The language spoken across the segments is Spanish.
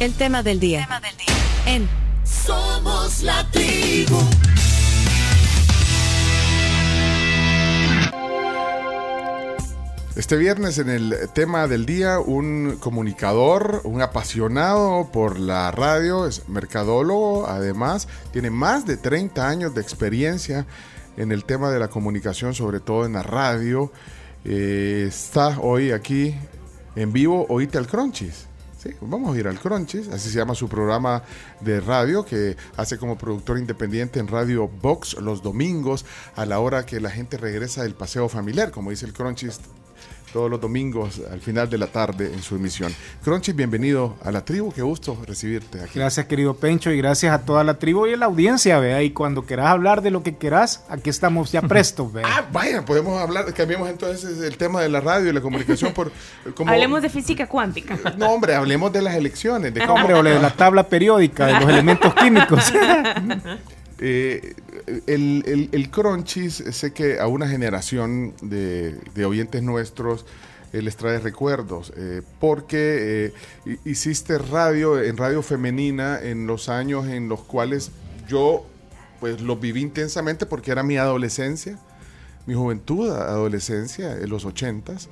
El tema del día. En Somos la tribu. Este viernes en el tema del día, un comunicador, un apasionado por la radio, es mercadólogo, además tiene más de 30 años de experiencia en el tema de la comunicación, sobre todo en la radio. Eh, está hoy aquí en vivo, oíte al Crunchies. Sí, vamos a ir al Crunchies, así se llama su programa de radio que hace como productor independiente en Radio Box los domingos a la hora que la gente regresa del paseo familiar, como dice el Crunchies todos los domingos al final de la tarde en su emisión. Crunchy, bienvenido a la tribu, qué gusto recibirte aquí. Gracias querido Pencho y gracias a toda la tribu y a la audiencia, vea, y cuando quieras hablar de lo que quieras, aquí estamos ya prestos, vea. Ah, vaya, podemos hablar, cambiemos entonces el tema de la radio y la comunicación por... Como, Hablemos de física cuántica. No, hombre, hablemos de las elecciones. De hombre, o de la tabla periódica, de los elementos químicos. Eh, el, el, el, sé que a una generación de, de oyentes nuestros eh, les trae recuerdos, eh, porque eh, hiciste radio en radio femenina en los años en los cuales yo pues lo viví intensamente porque era mi adolescencia, mi juventud, adolescencia, en los ochentas,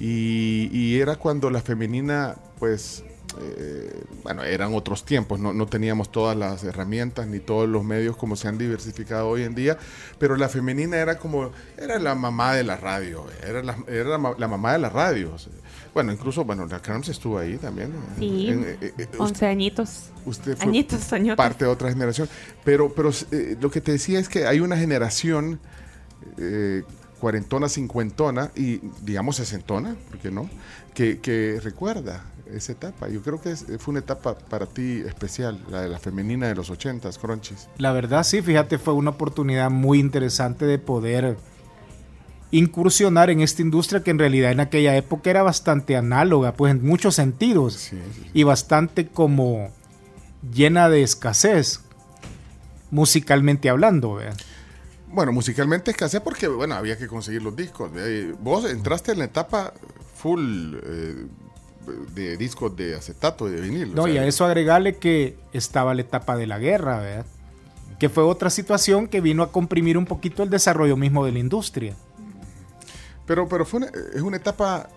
y era cuando la femenina pues eh, bueno, eran otros tiempos, no, no, teníamos todas las herramientas ni todos los medios como se han diversificado hoy en día, pero la femenina era como, era la mamá de la radio, era la, era la, la mamá de las radios. Bueno, incluso, bueno, la Carms estuvo ahí también. Sí, en, eh, eh, 11 usted, añitos. Usted fue añitos, añotes. parte de otra generación. Pero, pero eh, lo que te decía es que hay una generación eh, cuarentona, cincuentona y digamos sesentona, ¿por qué no? Que, que recuerda esa etapa. Yo creo que es, fue una etapa para ti especial, la de la femenina de los ochentas, Crunchies. La verdad sí, fíjate, fue una oportunidad muy interesante de poder incursionar en esta industria que en realidad en aquella época era bastante análoga, pues en muchos sentidos, Sí, sí, sí. y bastante como llena de escasez, musicalmente hablando. ¿verdad? Bueno, musicalmente escasez porque, bueno, había que conseguir los discos. Eh, Vos entraste en la etapa full eh, de discos de acetato, de vinil. No, o sea, y a eso agregarle que estaba la etapa de la guerra, ¿verdad? que fue otra situación que vino a comprimir un poquito el desarrollo mismo de la industria. Pero, pero fue una, es una etapa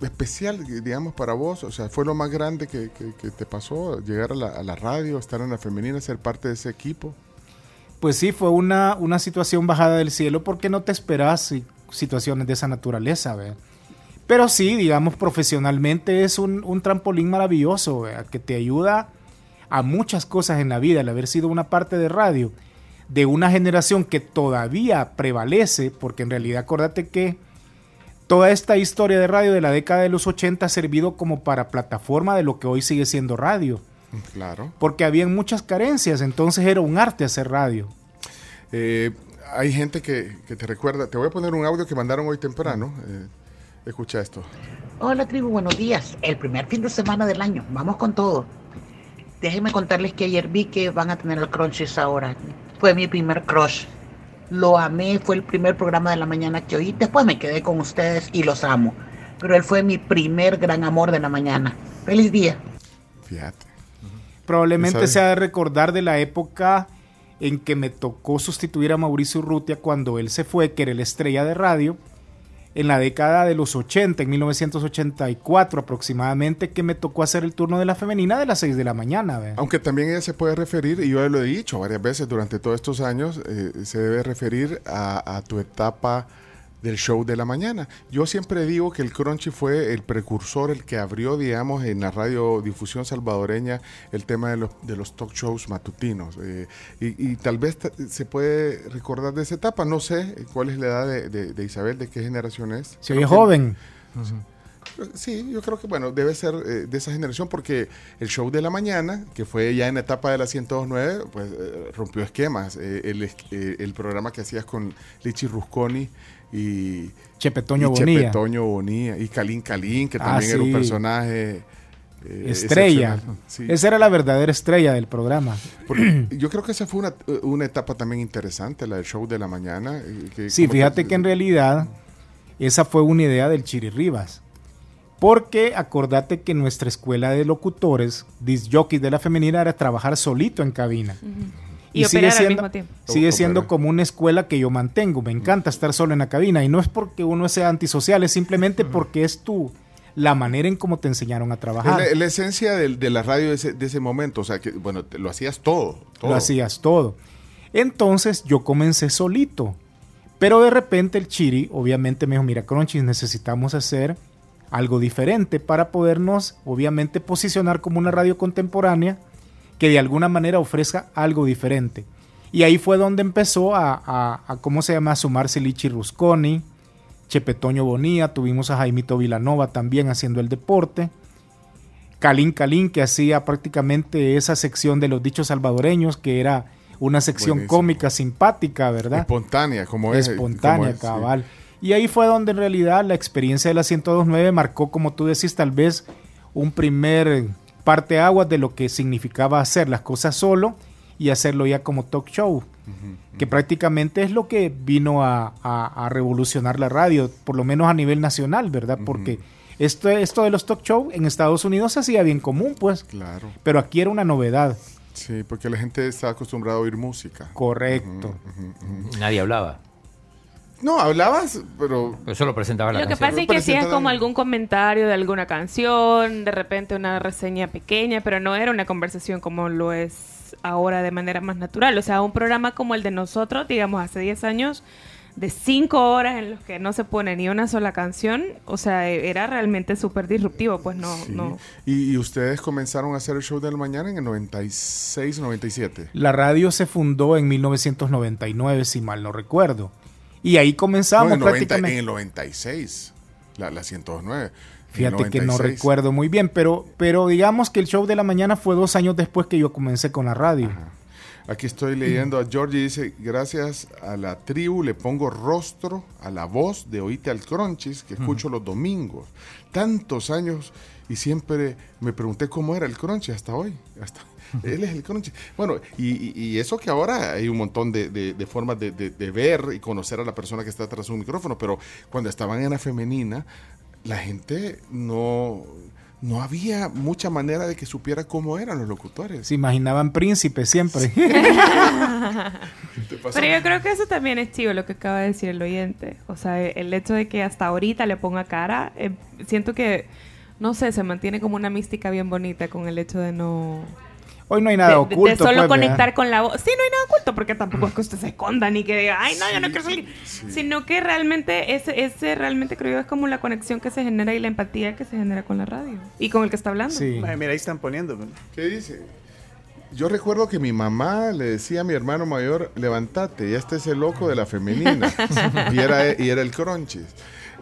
especial, digamos, para vos. O sea, fue lo más grande que, que, que te pasó, llegar a la, a la, radio, estar en la femenina, ser parte de ese equipo. Pues sí, fue una, una situación bajada del cielo porque no te esperas situaciones de esa naturaleza, ¿verdad? Pero sí, digamos, profesionalmente es un, un trampolín maravilloso, ¿verdad? que te ayuda a muchas cosas en la vida, el haber sido una parte de radio, de una generación que todavía prevalece, porque en realidad acuérdate que toda esta historia de radio de la década de los 80 ha servido como para plataforma de lo que hoy sigue siendo radio. Claro. Porque habían muchas carencias, entonces era un arte hacer radio. Eh, hay gente que, que, te recuerda, te voy a poner un audio que mandaron hoy temprano. Eh, escucha esto. Hola tribu, buenos días. El primer fin de semana del año, vamos con todo. Déjenme contarles que ayer vi que van a tener el Crunchies ahora. Fue mi primer crush. Lo amé, fue el primer programa de la mañana que oí. Después me quedé con ustedes y los amo. Pero él fue mi primer gran amor de la mañana. Feliz día. Fíjate. Probablemente se ha de recordar de la época en que me tocó sustituir a Mauricio Urrutia cuando él se fue, que era la estrella de radio, en la década de los 80, en 1984 aproximadamente, que me tocó hacer el turno de la femenina de las 6 de la mañana. ¿ve? Aunque también ella se puede referir, y yo lo he dicho varias veces durante todos estos años, eh, se debe referir a, a, tu etapa del show de la mañana. Yo siempre digo que el Crunchy fue el precursor, el que abrió, digamos, en la radiodifusión salvadoreña el tema de los, de los talk shows matutinos. Eh, y, y, tal vez se puede recordar de esa etapa. No sé cuál es la edad de, de, de Isabel, de qué generación es. Se oye joven. Uh -huh. Sí, yo creo que bueno, debe ser eh, de esa generación porque el show de la mañana, que fue ya en la etapa de la 109, pues eh, rompió esquemas. Eh, el, el, programa que hacías con Lichi Rusconi y Chepetoño y Bonilla. Y Calín Calín, que también ah, era sí. un personaje. Eh, estrella. Sí. Esa era la verdadera estrella del programa. Porque yo creo que esa fue una, una, etapa también interesante, la del show de la mañana. Que, sí, fíjate te... que en realidad esa fue una idea del Chiri Rivas Porque acordate que nuestra escuela de locutores, disc jockeys de la femenina, era trabajar solito en cabina. Y, operar al mismo tiempo. Sigue siendo como una escuela que yo mantengo. Me encanta estar solo en la cabina. Y no es porque uno sea antisocial, es simplemente porque es tú la manera en cómo te enseñaron a trabajar. la, la esencia del- de, la radio de ese, de ese momento. O sea, que, bueno, te- lo hacías todo. todo. Lo hacías todo. Entonces yo comencé solito. Pero de repente el Chiri obviamente me dijo, mira Crunchy, necesitamos hacer algo diferente para podernos obviamente posicionar como una radio contemporánea que de alguna manera ofrezca algo diferente. Y ahí fue donde empezó a, a- a, ¿cómo se llama? A sumarse Lichi Rusconi, Chepetoño Bonía, tuvimos a Jaimito Vilanova también haciendo el deporte. Calín Calín, que hacía prácticamente esa sección de los dichos salvadoreños, que era una sección Buenísimo. cómica, simpática, ¿verdad? Espontánea, como es. Espontánea, como es, sí. cabal. Y ahí fue donde en realidad la experiencia de la 1029 marcó, como tú decís, tal vez un primer parteaguas de lo que significaba hacer las cosas solo y hacerlo ya como talk show, que prácticamente es lo que vino a, a- a revolucionar la radio, por lo menos a nivel nacional, ¿verdad? Porque esto, esto de los talk show en Estados Unidos se hacía bien común, pues, Claro. pero aquí era una novedad, Sí, porque la gente está acostumbrada a oír música. correcto. Nadie hablaba. No, hablabas, pero Pero solo presentaba la Lo que pasa es que hacías como algún comentario de alguna canción, de repente una reseña pequeña, pero no era una conversación como lo es ahora de manera más natural. O sea, un programa como el de nosotros, digamos, hace 10 años, de 5 horas en los que no se pone ni una sola canción, o sea, era realmente súper disruptivo, pues no, sí. no. Y, y ustedes comenzaron a hacer el show del mañana en el 96, 97. La radio se fundó en 1999, si mal no recuerdo. Y ahí comenzamos No, en, 90 prácticamente. en el 96, la, la 109. En el Fíjate que no 96. recuerdo muy bien, pero, pero digamos que el show de la mañana fue dos años después que yo comencé con la radio. Aquí estoy leyendo a Georgie, dice, gracias a la tribu le pongo rostro a la voz de Oíte al Crunchies que escucho los domingos. Tantos años y siempre me pregunté cómo era el Crunchy hasta hoy. Hasta, él es el Crunchy. Bueno, y, eso que ahora hay un montón de, de- de formas de, de- de ver y conocer a la persona que está tras un micrófono, pero cuando estaban en la femenina, la gente no... No había mucha manera de que supiera cómo eran los locutores. Se imaginaban príncipes siempre. Pero yo creo que eso también es chivo lo que acaba de decir el oyente. O sea, el hecho de que hasta ahorita le ponga cara, eh, siento que, no sé, se mantiene como una mística bien bonita con el hecho de no... Hoy no hay nada de, oculto. de solo pues, conectar ¿verdad? con la voz. Sí, no hay nada oculto, porque tampoco es que usted se esconda ni que diga, ay, no, yo no quiero salir. Sino que realmente, ese, ese realmente creo yo es como la conexión que se genera y la empatía que se genera con la radio y con el que está hablando. Sí. Mae, mira, ahí están poniendo. ¿Qué dice? Yo recuerdo que mi mamá le decía a mi hermano mayor, levántate, ya este es el loco de la femenina. y, era, y era el Cronchis.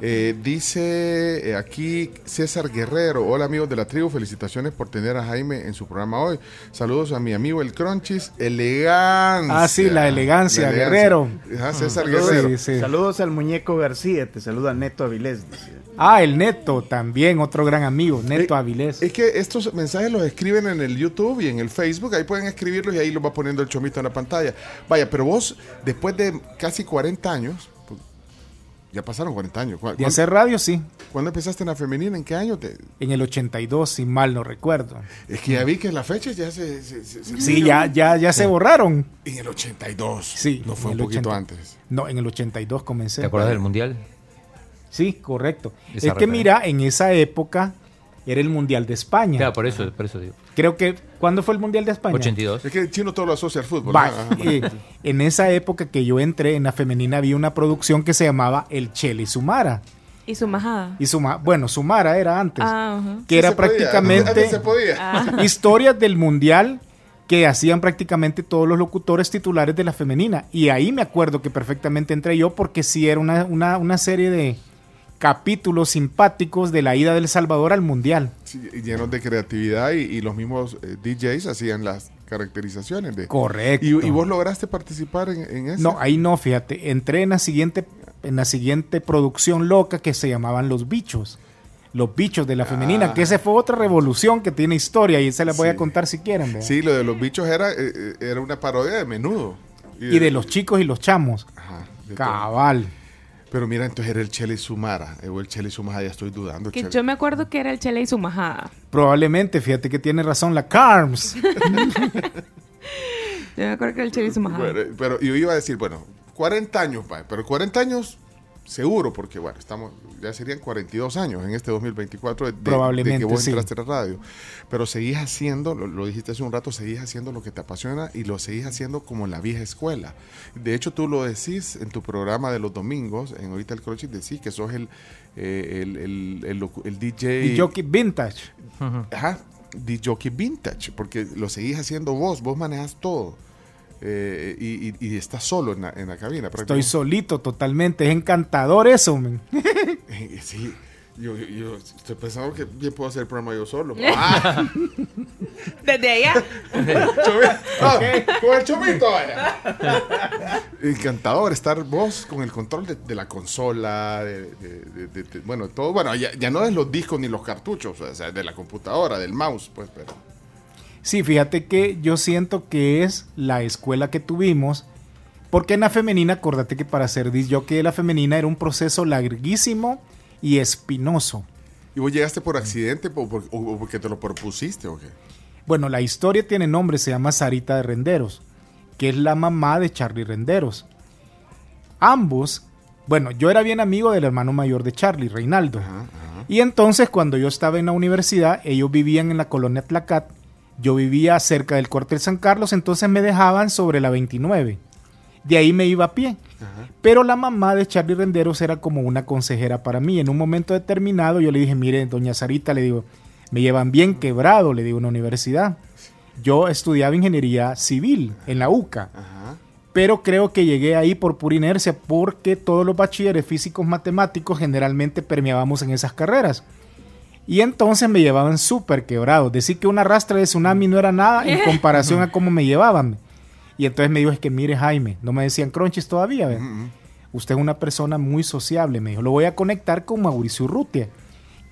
Eh, dice eh, aquí César Guerrero, hola amigos de la tribu, felicitaciones por tener a Jaime en su programa hoy. Saludos a mi amigo el Cronchis, elegancia. Ah, sí, la elegancia, Guerrero. Ajá, César Guerrero. sí. Saludos al muñeco García, te saluda Neto Avilés. dice. Ah, el Neto también, otro gran amigo, Neto Eh, Avilés. Es que estos mensajes los escriben en el YouTube y en el Facebook, ahí pueden escribirlos y ahí los va poniendo el chomito en la pantalla. Vaya, pero vos, después de casi 40 años, ya pasaron 40 años. ¿Cu- De ¿Cuándo, hacer radio, sí. cuándo empezaste en la femenina? ¿En qué año? Te... En el 82, si mal no recuerdo. Es que ya vi que las fechas ya se... se- se- se- Sí, ya, ya, ya se borraron. En el 82. Sí, No fue un poquito 80. antes. No, en el 82 comencé. ¿Te acuerdas del mundial? Sí, correcto. Esa es que referencia. mira, en esa época era el Mundial de España. Claro, por eso, por eso digo. Creo que, ¿cuándo fue el Mundial de España? 82. Es que el chino todo lo asocia al fútbol. Eh, en esa época que yo entré en la femenina había una producción que se llamaba El Chele Sumara. Y su majada. Y Suma, bueno, Sumara era antes. Ah, ajá. que Sí era prácticamente podía. Ah. historias del mundial que hacían prácticamente todos los locutores titulares de la femenina. Y ahí me acuerdo que perfectamente entré yo porque sí era una, una, una serie de capítulos simpáticos de la ida del Salvador al mundial. Llenos de creatividad y, y los mismos eh, DJs hacían las caracterizaciones de... Correcto. ¿Y, y vos lograste participar en, en eso? No, ahí no, fíjate. Entré en la siguiente, en la siguiente producción loca que se llamaban Los Bichos. Los Bichos de la femenina, Ah. que esa fue otra revolución que tiene historia y se la voy Sí. a contar si quieren. ¿verdad? Sí, lo de los bichos era, eh, eh, era una parodia de menudo. Y de los chicos y los chamos. Ajá, todo. Pero mira, entonces era el Chele Sumara. eh, O el Chele Sumara, ya estoy dudando. Que Chele. yo me acuerdo que era el chile y su majada. Probablemente, fíjate que tiene razón la Carms. Yo me acuerdo que era el chile y su majada. Pero, pero yo iba a decir, bueno, 40 años, pa, pero 40 años seguro, porque bueno, estamos, ya serían 42 años en este 2024 de, Probablemente, de que vos sí. entraste a la radio. Pero seguís haciendo, lo, lo dijiste hace un rato, seguís haciendo lo que te apasiona y lo seguís haciendo como en la vieja escuela. De hecho, tú lo decís en tu programa de los domingos, en Ahorita el Crochet, decís que sos el, eh, el, el, el el DJ... Jockey Vintage. Ajá, jockey vintage, porque lo seguís haciendo vos, vos manejas todo. Eh, y, y- y estás solo en la, en la cabina. Estoy prácticamente. solito totalmente. Es encantador eso, men. Eh, Sí, yo, yo- yo estoy pensando que bien puedo hacer el programa yo solo. Ah, Desde allá. Ah, con el chomito. vaya. Encantador estar vos con el control de, de la consola, de, de- de- de- de- bueno, todo, bueno, ya, ya no es los discos ni los cartuchos, o sea, de la computadora, del mouse, pues, pero... Sí, fíjate que yo siento que es la escuela que tuvimos. Porque en la femenina, acuérdate que para ser disc jockey de la femenina era un proceso larguísimo y espinoso. ¿Y vos llegaste por accidente o, por- o porque te lo propusiste o qué? Bueno, la historia tiene nombre, se llama Sarita de Renderos, que es la mamá de Charlie Renderos. Ambos, bueno, yo era bien amigo del hermano mayor de Charlie, Reinaldo. Ajá, ajá. Y entonces cuando yo estaba en la universidad, ellos vivían en la colonia Tlacat, yo vivía cerca del cuartel San Carlos, entonces me dejaban sobre la 29. De ahí me iba a pie. Ajá. Pero la mamá de Charlie Renderos era como una consejera para mí. En un momento determinado yo le dije, mire, doña Sarita, le digo, me llevan bien quebrado, le digo, en la universidad. Yo estudiaba ingeniería civil en la UCA, Ajá. pero creo que llegué ahí por pura inercia porque todos los bachilleres físicos matemáticos generalmente permeábamos en esas carreras. Y entonces me llevaban súper quebrado. Decir que una rastra de tsunami no era nada en comparación a cómo me llevaban. Y entonces me dijo, es que mire Jaime, no me decían crunchies todavía. ¿ve? Ujú. Usted es una persona muy sociable, me dijo. Lo voy a conectar con Mauricio Urrutia,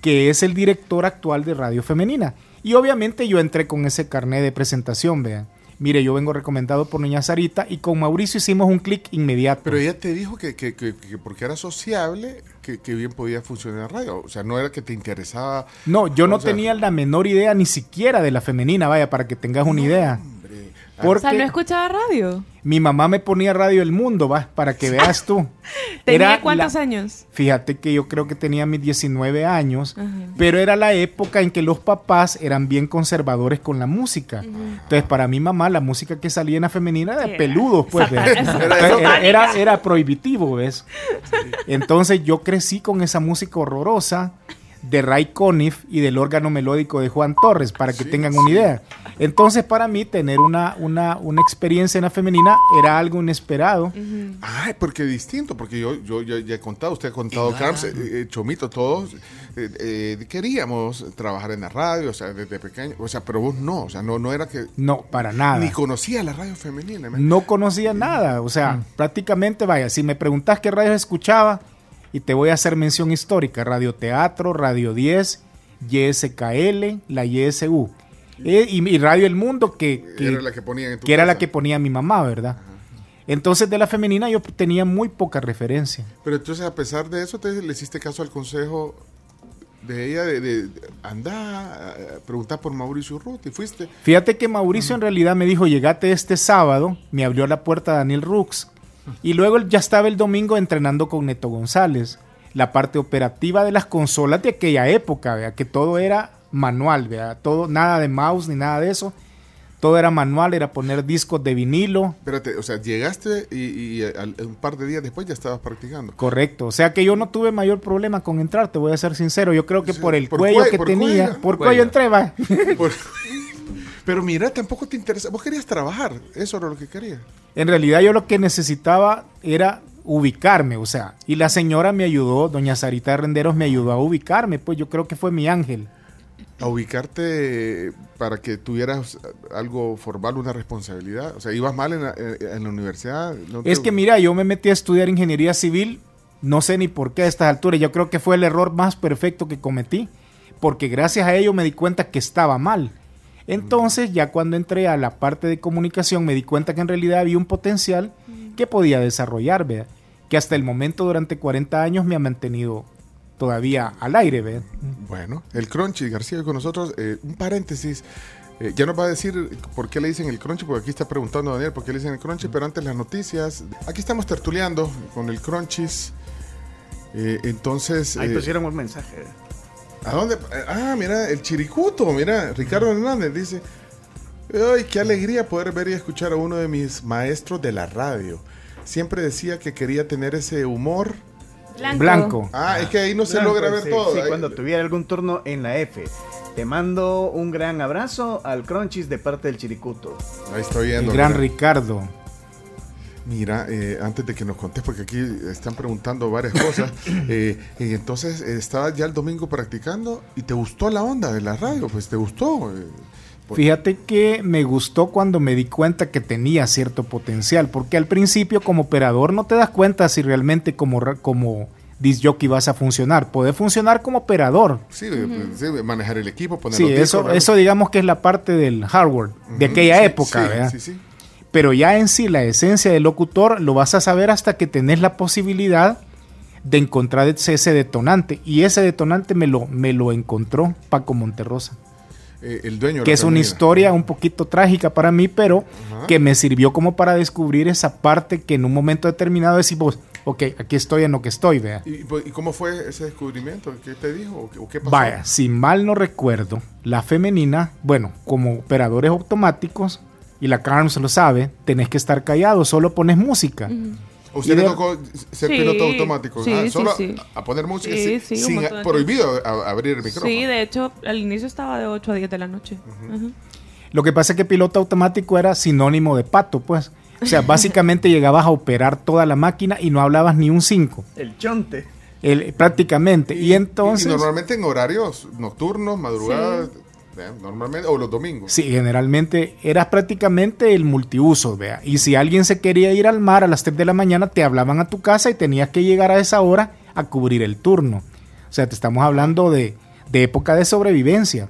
que es el director actual de Radio Femenina. Y obviamente yo entré con ese carnet de presentación, vean. Mire, yo vengo recomendado por Niña Sarita y con Mauricio hicimos un clic inmediato. Pero ella te dijo que, que- que- que porque era sociable, que, que bien podía funcionar radio. O sea, no era que te interesaba. no, yo no sea, tenía la menor idea ni siquiera de la femenina, vaya, para que tengas una idea. Ah, O Porque sea, no escuchaba radio. mi mamá me ponía Radio El Mundo, va, para que veas tú. ¿Tenía Era cuántos la- años? Fíjate que yo creo que tenía mis 19 años, Ajá. pero era la época en que los papás eran bien conservadores con la música. Entonces, para mi mamá, la música que salía en la femenina era de peludos, pues. era era- era prohibitivo, ¿ves? Entonces, yo crecí con esa música horrorosa de Ray Conniff y del órgano melódico de Juan Torres, para que Sí, tengan una idea. Entonces, para mí, tener una, una, una experiencia en la femenina era algo inesperado. Ay, porque distinto, porque yo, yo, yo ya he contado, usted ha contado, Carms, eh, eh, Chomito, todos eh, eh, queríamos trabajar en la radio, o sea, desde pequeño, o sea, pero vos no, o sea, no, no era que No, para nada. ni conocía la radio femenina. man. No conocía nada, o sea, Mm. prácticamente, vaya, si me preguntas qué radios escuchaba, y te voy a hacer mención histórica, Radio Teatro, Radio 10, YSKL, la YSU, Eh, y, y Radio El Mundo, que, que- era la que ponían en tu que era la casa. que ponía mi mamá, ¿verdad? Entonces de la femenina yo tenía muy poca referencia. Pero entonces, a pesar de eso, te le hiciste caso al consejo de ella de, de, de anda, a preguntar por Mauricio Ruth y fuiste. Fíjate que Mauricio en realidad me dijo, llegate este sábado, me abrió la puerta Daniel Rux. Y luego ya estaba el domingo entrenando con Neto González, la parte operativa de las consolas de aquella época, ¿vea? que todo era manual, ¿vea? todo, nada de mouse ni nada de eso. Todo era manual, era poner discos de vinilo. Espérate, o sea, llegaste y, y al- un par de días después ya estabas practicando. Correcto. O sea que yo no tuve mayor problema con entrar, te voy a ser sincero. Yo creo que Sí, por el por cuello cue- que por tenía, cuello. por Cuello. cuello entré, va. Por- Pero mira, tampoco te interesa. Vos querías trabajar, eso era lo que querías. En realidad yo lo que necesitaba era ubicarme, o sea, y la señora me ayudó, doña Sarita de Renderos me ayudó a ubicarme, pues yo creo que fue mi ángel. A ubicarte para que tuvieras algo formal, una responsabilidad. O sea, ibas mal en la, en la universidad. ¿no te- Es que mira, yo me metí a estudiar ingeniería civil, no sé ni por qué a estas alturas, yo creo que fue el error más perfecto que cometí, porque gracias a ello me di cuenta que estaba mal. Entonces, ya cuando entré a la parte de comunicación, me di cuenta que en realidad había un potencial que podía desarrollar, ¿verdad? que hasta el momento durante 40 años me ha mantenido todavía al aire, ¿ve? Bueno, el Crunchy, García con nosotros. Eh, un paréntesis. Eh, ya nos va a decir por qué le dicen el crunchy, porque aquí está preguntando Daniel por qué le dicen el crunchy, pero antes las noticias. Aquí estamos tertuleando con el crunchies. Eh, entonces... Ahí eh, pusieron un mensaje. ¿A dónde? Ah, mira, el chiricuto, mira, Ricardo Hernández dice, ¡ay, qué alegría poder ver y escuchar a uno de mis maestros de la radio! Siempre decía que quería tener ese humor. Blanco. Blanco. Ah, es que ahí no se Blanco, logra ver sí, todo. sí, Ahí- cuando tuviera algún turno en la F. Te mando un gran abrazo al Crunchies de parte del Chiricuto. Ahí estoy El viendo. gran mira. Ricardo. Mira, eh, antes de que nos contes, porque aquí están preguntando varias cosas, eh, y entonces eh, estabas ya el domingo practicando y te gustó la onda de la radio, pues te gustó. eh, Fíjate que me gustó cuando me di cuenta que tenía cierto potencial, porque al principio como operador no te das cuenta si realmente como, ra- como disc jockey vas a funcionar. Puede funcionar como operador. sí, eh, pues, sí, manejar el equipo, poner Sí, los discos, eso, ¿verdad? eso digamos que es la parte del hardware de aquella sí, época, sí, ¿verdad? Sí, sí. Pero ya en sí la esencia del locutor lo vas a saber hasta que tenés la posibilidad de encontrar ese detonante. Y ese detonante me lo, me lo encontró Paco Monterrosa. Eh, el dueño de que es una historia un poquito trágica para mí, pero Ajá. que me sirvió como para descubrir esa parte que en un momento determinado decimos, ok, aquí estoy en lo que estoy, vea. ¿Y, pues, ¿y cómo fue ese descubrimiento? ¿Qué te dijo? ¿O qué, o qué pasó? Vaya, si mal no recuerdo, la femenina, bueno, como operadores automáticos, y la Carms lo sabe, tenés que estar callado, solo pones música. ¿A ¿Usted y le tocó ser Sí, piloto automático? sí, Ah, solo sí. A, a poner música Sí, sin, sin- prohibido a- abrir el micrófono. Sí, de hecho, al inicio estaba de 8 a 10 de la noche. Lo que pasa es que piloto automático era sinónimo de pato, pues. O sea, básicamente llegabas a operar toda la máquina y no hablabas ni un 5. El chonte. prácticamente. Y, entonces... Y normalmente en horarios nocturnos, madrugadas, eh, normalmente, o los domingos. Sí, generalmente eras prácticamente el multiuso, vea. Y si alguien se quería ir al mar a las 3 de la mañana, te hablaban a tu casa y tenías que llegar a esa hora a cubrir el turno. O sea, te estamos hablando de, de época de sobrevivencia.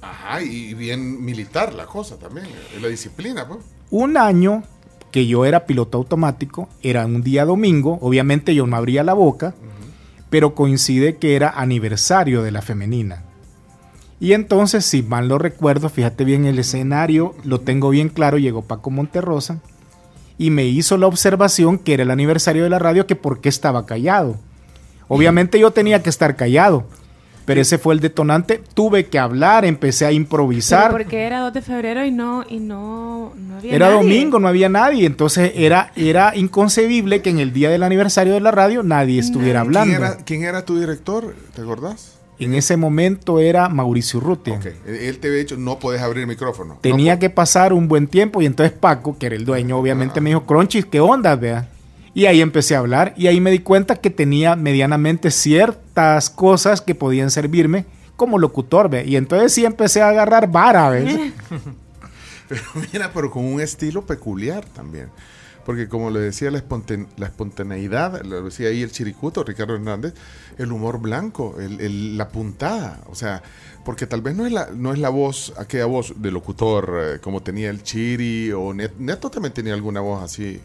Ajá, y bien militar la cosa también, eh, la disciplina, pues. Un año que yo era piloto automático, era un día domingo, obviamente yo no abría la boca, pero coincide que era aniversario de la femenina. Y entonces, si mal no recuerdo, fíjate bien el escenario, lo tengo bien claro, llegó Paco Monterrosa y me hizo la observación que era el aniversario de la radio, que por qué estaba callado. Obviamente yo tenía que estar callado, pero ese fue el detonante. Tuve que hablar, empecé a improvisar. Pero porque era 2 de febrero y no, y no, no había Era nadie. domingo, no había nadie, entonces era, era inconcebible que en el día del aniversario de la radio nadie estuviera ¿Quién hablando. era, quién era tu director? ¿Te acordás? En ese momento era Mauricio Urrutia. Ok, él te había dicho, no puedes abrir el micrófono. Tenía No que pasar un buen tiempo y entonces Paco, que era el dueño, obviamente me dijo, Cronchis, ¿qué onda, vea? Y ahí empecé a hablar y ahí me di cuenta que tenía medianamente ciertas cosas que podían servirme como locutor, vea. Y entonces sí empecé a agarrar vara, ¿ves? Pero mira, pero con un estilo peculiar también. Porque como le decía, la, la espontaneidad, lo decía ahí el chiricuto, Ricardo Hernández, el humor blanco, el- el- la puntada. O sea, porque tal vez no es la, no es la voz, aquella voz de locutor eh, como tenía el Chiri o Net- Neto también tenía alguna voz así.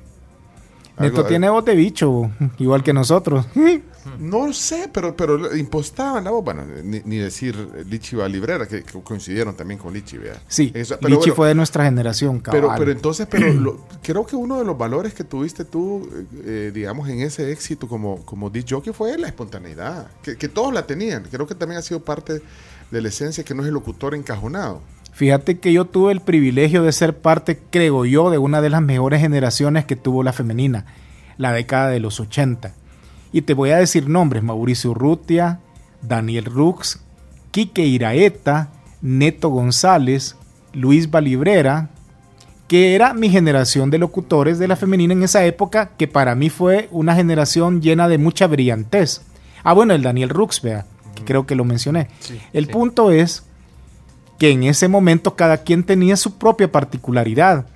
Neto tiene voz de bicho, igual que nosotros. No sé, pero, pero impostaban la voz. Bueno, ni, ni decir Lichi Librera, que, que coincidieron también con Lichi, ¿verdad? Sí, Eso- pero Lichi bueno, fue de nuestra generación, Pero, cabal. pero entonces, pero lo- creo que uno de los valores que tuviste tú, eh, eh, digamos, en ese éxito como, como jockey fue la espontaneidad, que, que todos la tenían. Creo que también ha sido parte de la esencia que no es el locutor encajonado. Fíjate que yo tuve el privilegio de ser parte, creo yo, de una de las mejores generaciones que tuvo la femenina, la década de los 80. Y te voy a decir nombres, Mauricio Urrutia, Daniel Rux, Quique Iraeta, Neto González, Luis Valibrera, que era mi generación de locutores de la femenina en esa época, que para mí fue una generación llena de mucha brillantez. Ah, bueno, el Daniel Rux, vea, que creo que lo mencioné. el sí. punto es que en ese momento cada quien tenía su propia particularidad.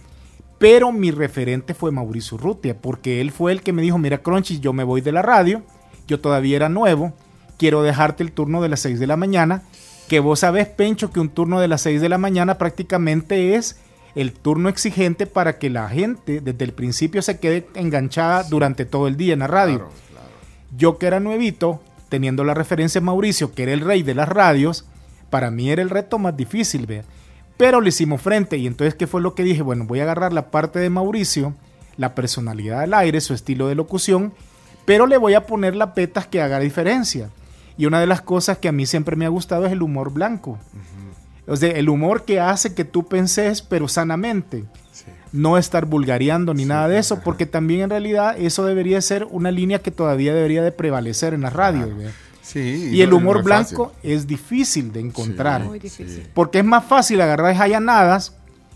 Pero mi referente fue Mauricio Urrutia, porque él fue el que me dijo, mira Crunchy, yo me voy de la radio, yo todavía era nuevo, quiero dejarte el turno de las 6 de la mañana, que vos sabés, Pencho, que un turno de las 6 de la mañana prácticamente es el turno exigente para que la gente desde el principio se quede enganchada durante todo el día en la radio. Claro, claro. Yo que era nuevito, teniendo la referencia de Mauricio, que era el rey de las radios, para mí era el reto más difícil, vea. Pero le hicimos frente y entonces, ¿qué fue lo que dije? Bueno, voy a agarrar la parte de Mauricio, la personalidad del aire, su estilo de locución, pero le voy a poner la petas que haga diferencia. Y una de las cosas que a mí siempre me ha gustado es el humor blanco. O sea, el humor que hace que tú penses, pero sanamente. Sí. No estar vulgareando ni nada de eso, porque también en realidad eso debería ser una línea que todavía debería de prevalecer en las radios. ¿ve? Sí, Y el humor no es blanco fácil. es difícil de encontrar. Muy difícil. Porque es más fácil agarrar esas allanadas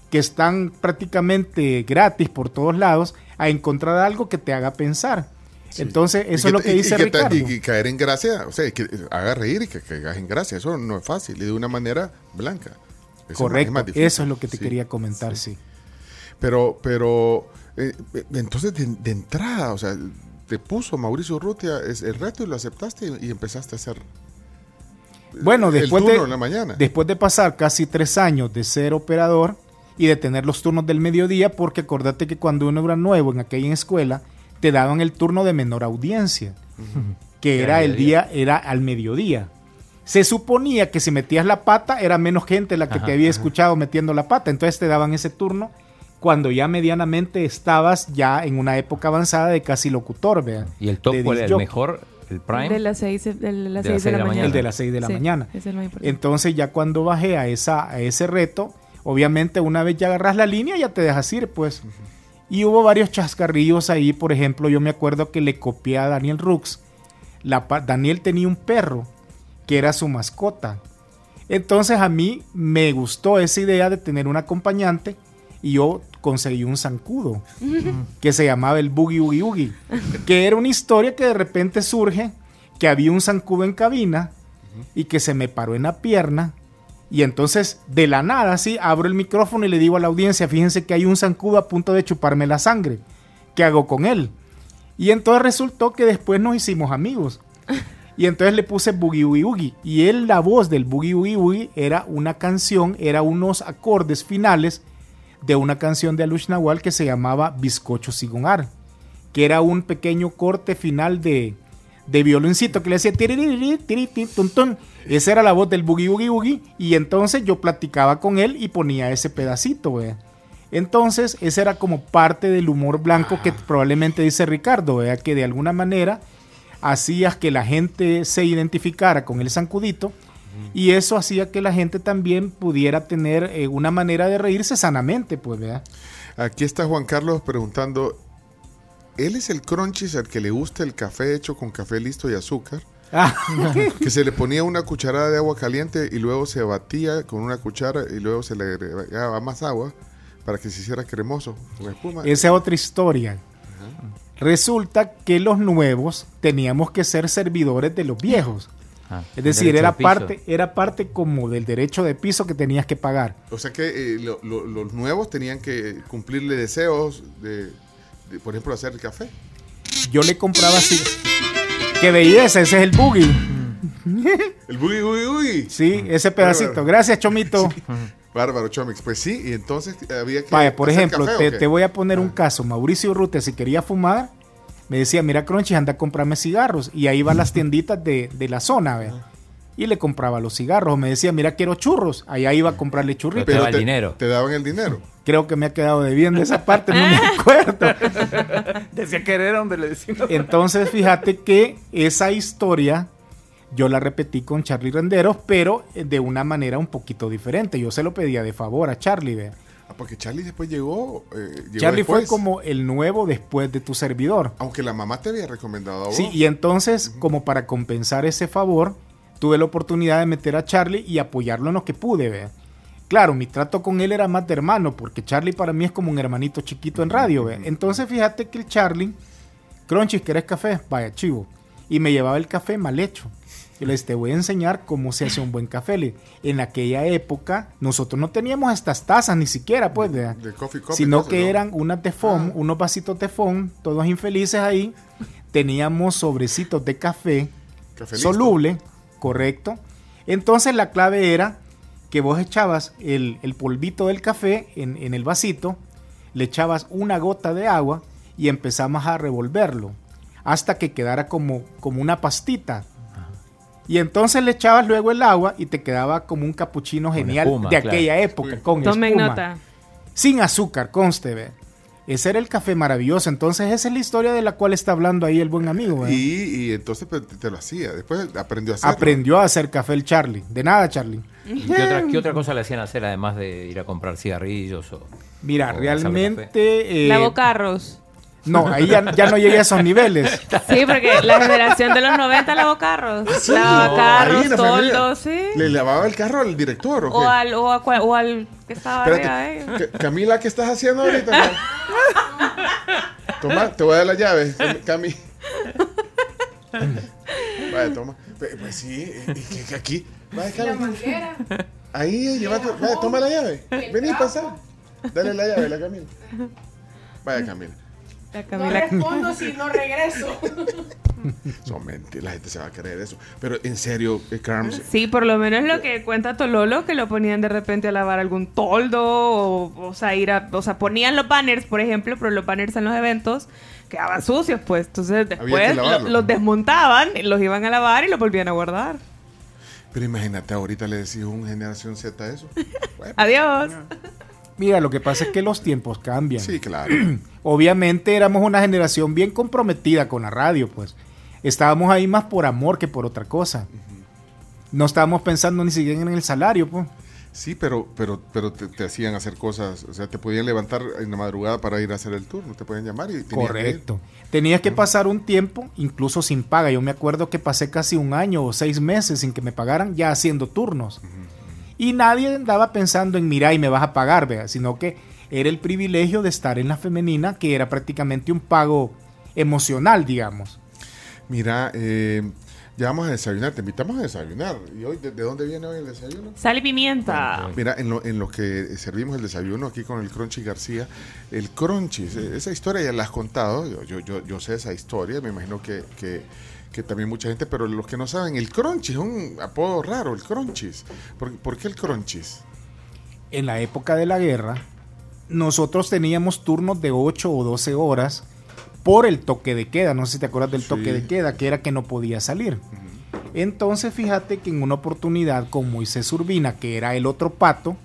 que están prácticamente gratis por todos lados a encontrar algo que te haga pensar. Entonces, eso es lo que dice y Ricardo. y, y caer en gracia, o sea, que haga reír y que caigas en gracia. Eso no es fácil y de una manera blanca. Eso es Correcto, más difícil. eso es lo que te Sí. quería comentar, sí. Pero, pero, eh, eh, entonces de, de entrada, o sea, te puso Mauricio Rutia es el reto y lo aceptaste y, y empezaste a hacer. Bueno, el después turno de, en la mañana. después de pasar casi tres años de ser operador y de tener los turnos del mediodía, porque acordate que cuando uno era nuevo en aquella escuela, te daban el turno de menor audiencia, que Era era el día, era al mediodía. Se suponía que si metías la pata era menos gente la que Ajá, te había ajá. escuchado metiendo la pata, entonces te daban ese turno cuando ya medianamente estabas ya en una época avanzada de casi locutor, vea. ¿Y el top de cuál era? ¿El mejor? ¿El Prime? De las 6 de, las De seis de la, mañana. El de las 6 de la Sí, mañana. es lo importante. Entonces ya cuando bajé a, esa, a ese reto, obviamente una vez ya agarras la línea ya te dejas ir, pues. Y hubo varios chascarrillos ahí, por ejemplo, yo me acuerdo que le copié a Daniel Rux. La, Daniel tenía un perro que era su mascota. Entonces a mí me gustó esa idea de tener un acompañante y yo conseguí un zancudo que se llamaba el Boogie Oogie Oogie, que era una historia que de repente surge que había un zancudo en cabina y que se me paró en la pierna y entonces de la nada así abro el micrófono y le digo a la audiencia, fíjense que hay un zancudo a punto de chuparme la sangre, ¿qué hago con él? Y entonces resultó que después nos hicimos amigos. Y entonces le puse Boogie Oogie Oogie. Y él, la voz del Boogie Oogie Oogie era una canción, era unos acordes finales de una canción de Alush Nawal que se llamaba Bizcocho Sigonar. Que era un pequeño corte final de, de violincito que le decía tun. Esa era la voz del Boogie Oogie Oogie. Y entonces yo platicaba con él y ponía ese pedacito, vea. Entonces, ese era como parte del humor blanco que probablemente dice Ricardo, vea, que de alguna manera hacías que la gente se identificara con el zancudito y eso hacía que la gente también pudiera tener eh, una manera de reírse sanamente, pues, vea. Aquí está Juan Carlos preguntando, ¿él es el crunchies al que le gusta el café hecho con café listo y azúcar? Ah, Que se le ponía una cucharada de agua caliente y luego se batía con una cuchara y luego se le agregaba más agua para que se hiciera cremoso con espuma. esa es otra historia. Resulta que los nuevos teníamos que ser servidores de los viejos. Ah, Es decir, era de parte, era parte como del derecho de piso que tenías que pagar. O sea que eh, lo- lo- los nuevos tenían que cumplirle deseos de, de, por ejemplo, hacer el café. Yo le compraba así. ¡Qué belleza! Ese es el boogie. El boogie, boogie, boogie. Sí, ese pedacito. Bárbaro. Gracias, Chomito. Bárbaro, Chomix. Pues sí, y entonces había que. Vaya, por hacer ejemplo, café, ¿o te, voy a poner un Ah. caso. Mauricio Urrutia, si quería fumar, me decía, mira, Crunchy, anda a comprarme cigarros. Y ahí van las tienditas de, de la zona, ¿ve? Y le compraba los cigarros. Me decía, mira, quiero churros. Allá iba a comprarle churritos. Pero te daba el te, dinero. Te daban el dinero. Creo que me ha quedado debiendo esa parte, no me acuerdo. Decía querer, hombre, le decía. Entonces, fíjate que esa historia yo la repetí con Charlie Renderos, pero eh, de una manera un poquito diferente. Yo se lo pedía de favor a Charlie. ¿ve? Ah, porque Charlie después llegó. eh, llegó Charlie fue como el nuevo después de tu servidor. Aunque la mamá te había recomendado a vos. Sí, y entonces, como para compensar ese favor, tuve la oportunidad de meter a Charlie y apoyarlo en lo que pude, ¿ve? Claro, mi trato con él era más de hermano, porque Charlie para mí es como un hermanito chiquito en radio, ¿ve? Entonces, fíjate que el Charlie, Crunchy, ¿querés café? Vaya, chivo. Y me llevaba el café mal hecho. Yo le dije, te voy a enseñar cómo se hace un buen café. Le- En aquella época, nosotros no teníamos estas tazas ni siquiera, pues, ¿ve? De coffee sino cosas, que ¿no? eran unas tefón, Ah. unos vasitos tefón, todos infelices ahí. Teníamos sobrecitos de café Café listo. soluble, correcto. Entonces la clave era que vos echabas el, el polvito del café en, en el vasito, le echabas una gota de agua y empezamos a revolverlo hasta que quedara como, como una pastita. Y entonces le echabas luego el agua y te quedaba como un capuchino genial espuma, de claro. aquella época, con Tomen espuma. nota. Sin azúcar, conste, ve. Ese era el café maravilloso. Entonces esa es la historia de la cual está hablando ahí el buen amigo. Y, y entonces pues, te, lo hacía. Después aprendió a hacerlo. Aprendió a hacer café el Charlie. De nada, Charlie. ¿Y qué otra, qué otra cosa le hacían hacer además de ir a comprar cigarrillos o Mira, O realmente... eh, Lavocarros. No, ahí ya, ya no llegué a esos niveles. Sí, porque la generación de los 90 lavocarros. Ah, Ahí Lavacarros, en la familia. toldos, sí. ¿Le lavaba el carro al director o qué? O al, o, a o al que estaba arriba de Espérate, ellos. Ca- Camila, ¿qué estás haciendo ahorita? toma, te voy a dar la llave, Cam- Cami. Vaya, toma. Pues sí, y que, aquí. Vaya, Cami. Ahí, lleva tu- vaya, toma la llave. Vení, pasa. Dale la llave a la Camila. Vaya, Camila. La No respondo si no regreso. Son mentiras, la gente se va a creer eso. Pero en serio, eh, Carms, Sí, por lo menos lo que cuenta Tololo, que lo ponían de repente a lavar algún toldo, o, o sea, ir a, o sea, ponían los banners, por ejemplo, pero los banners en los eventos quedaban sucios, pues. Entonces después lo- los desmontaban, los iban a lavar y los volvían a guardar. pero imagínate, ahorita le decís un generación Z eso. Bueno, Adiós. Mira, lo que pasa es que los tiempos cambian. sí, claro. Obviamente éramos una generación bien comprometida con la radio, pues. Estábamos ahí más por amor que por otra cosa. No estábamos pensando ni siquiera en el salario, pues. Sí, pero, pero, pero te, te hacían hacer cosas, o sea, te podían levantar en la madrugada para ir a hacer el turno, te podían llamar y tenías que. Correcto. Tenías que pasar un tiempo, incluso sin paga. Yo me acuerdo que pasé casi un año o seis meses sin que me pagaran, ya haciendo turnos. Y nadie andaba pensando en, mira, y me vas a pagar, vea, sino que era el privilegio de estar en la femenina, que era prácticamente un pago emocional, digamos. Mira, eh, ya vamos a desayunar, te invitamos a desayunar. ¿Y hoy de, de dónde viene hoy el desayuno? Sal y pimienta. Mira, en lo, en lo que servimos el desayuno aquí con el Crunchy García, el Crunchies, eh, esa historia ya la has contado, yo, yo, yo, yo sé esa historia, me imagino que, que, que también mucha gente, pero los que no saben, el Crunchies es un apodo raro, el Crunchies. ¿Por, por qué el Crunchies? en la época de la guerra, nosotros teníamos turnos de 8 o 12 horas por el toque de queda. No sé si te acuerdas del Sí. toque de queda, que era que no podía salir. Entonces, fíjate que en una oportunidad con Moisés Urbina, que era el otro pato,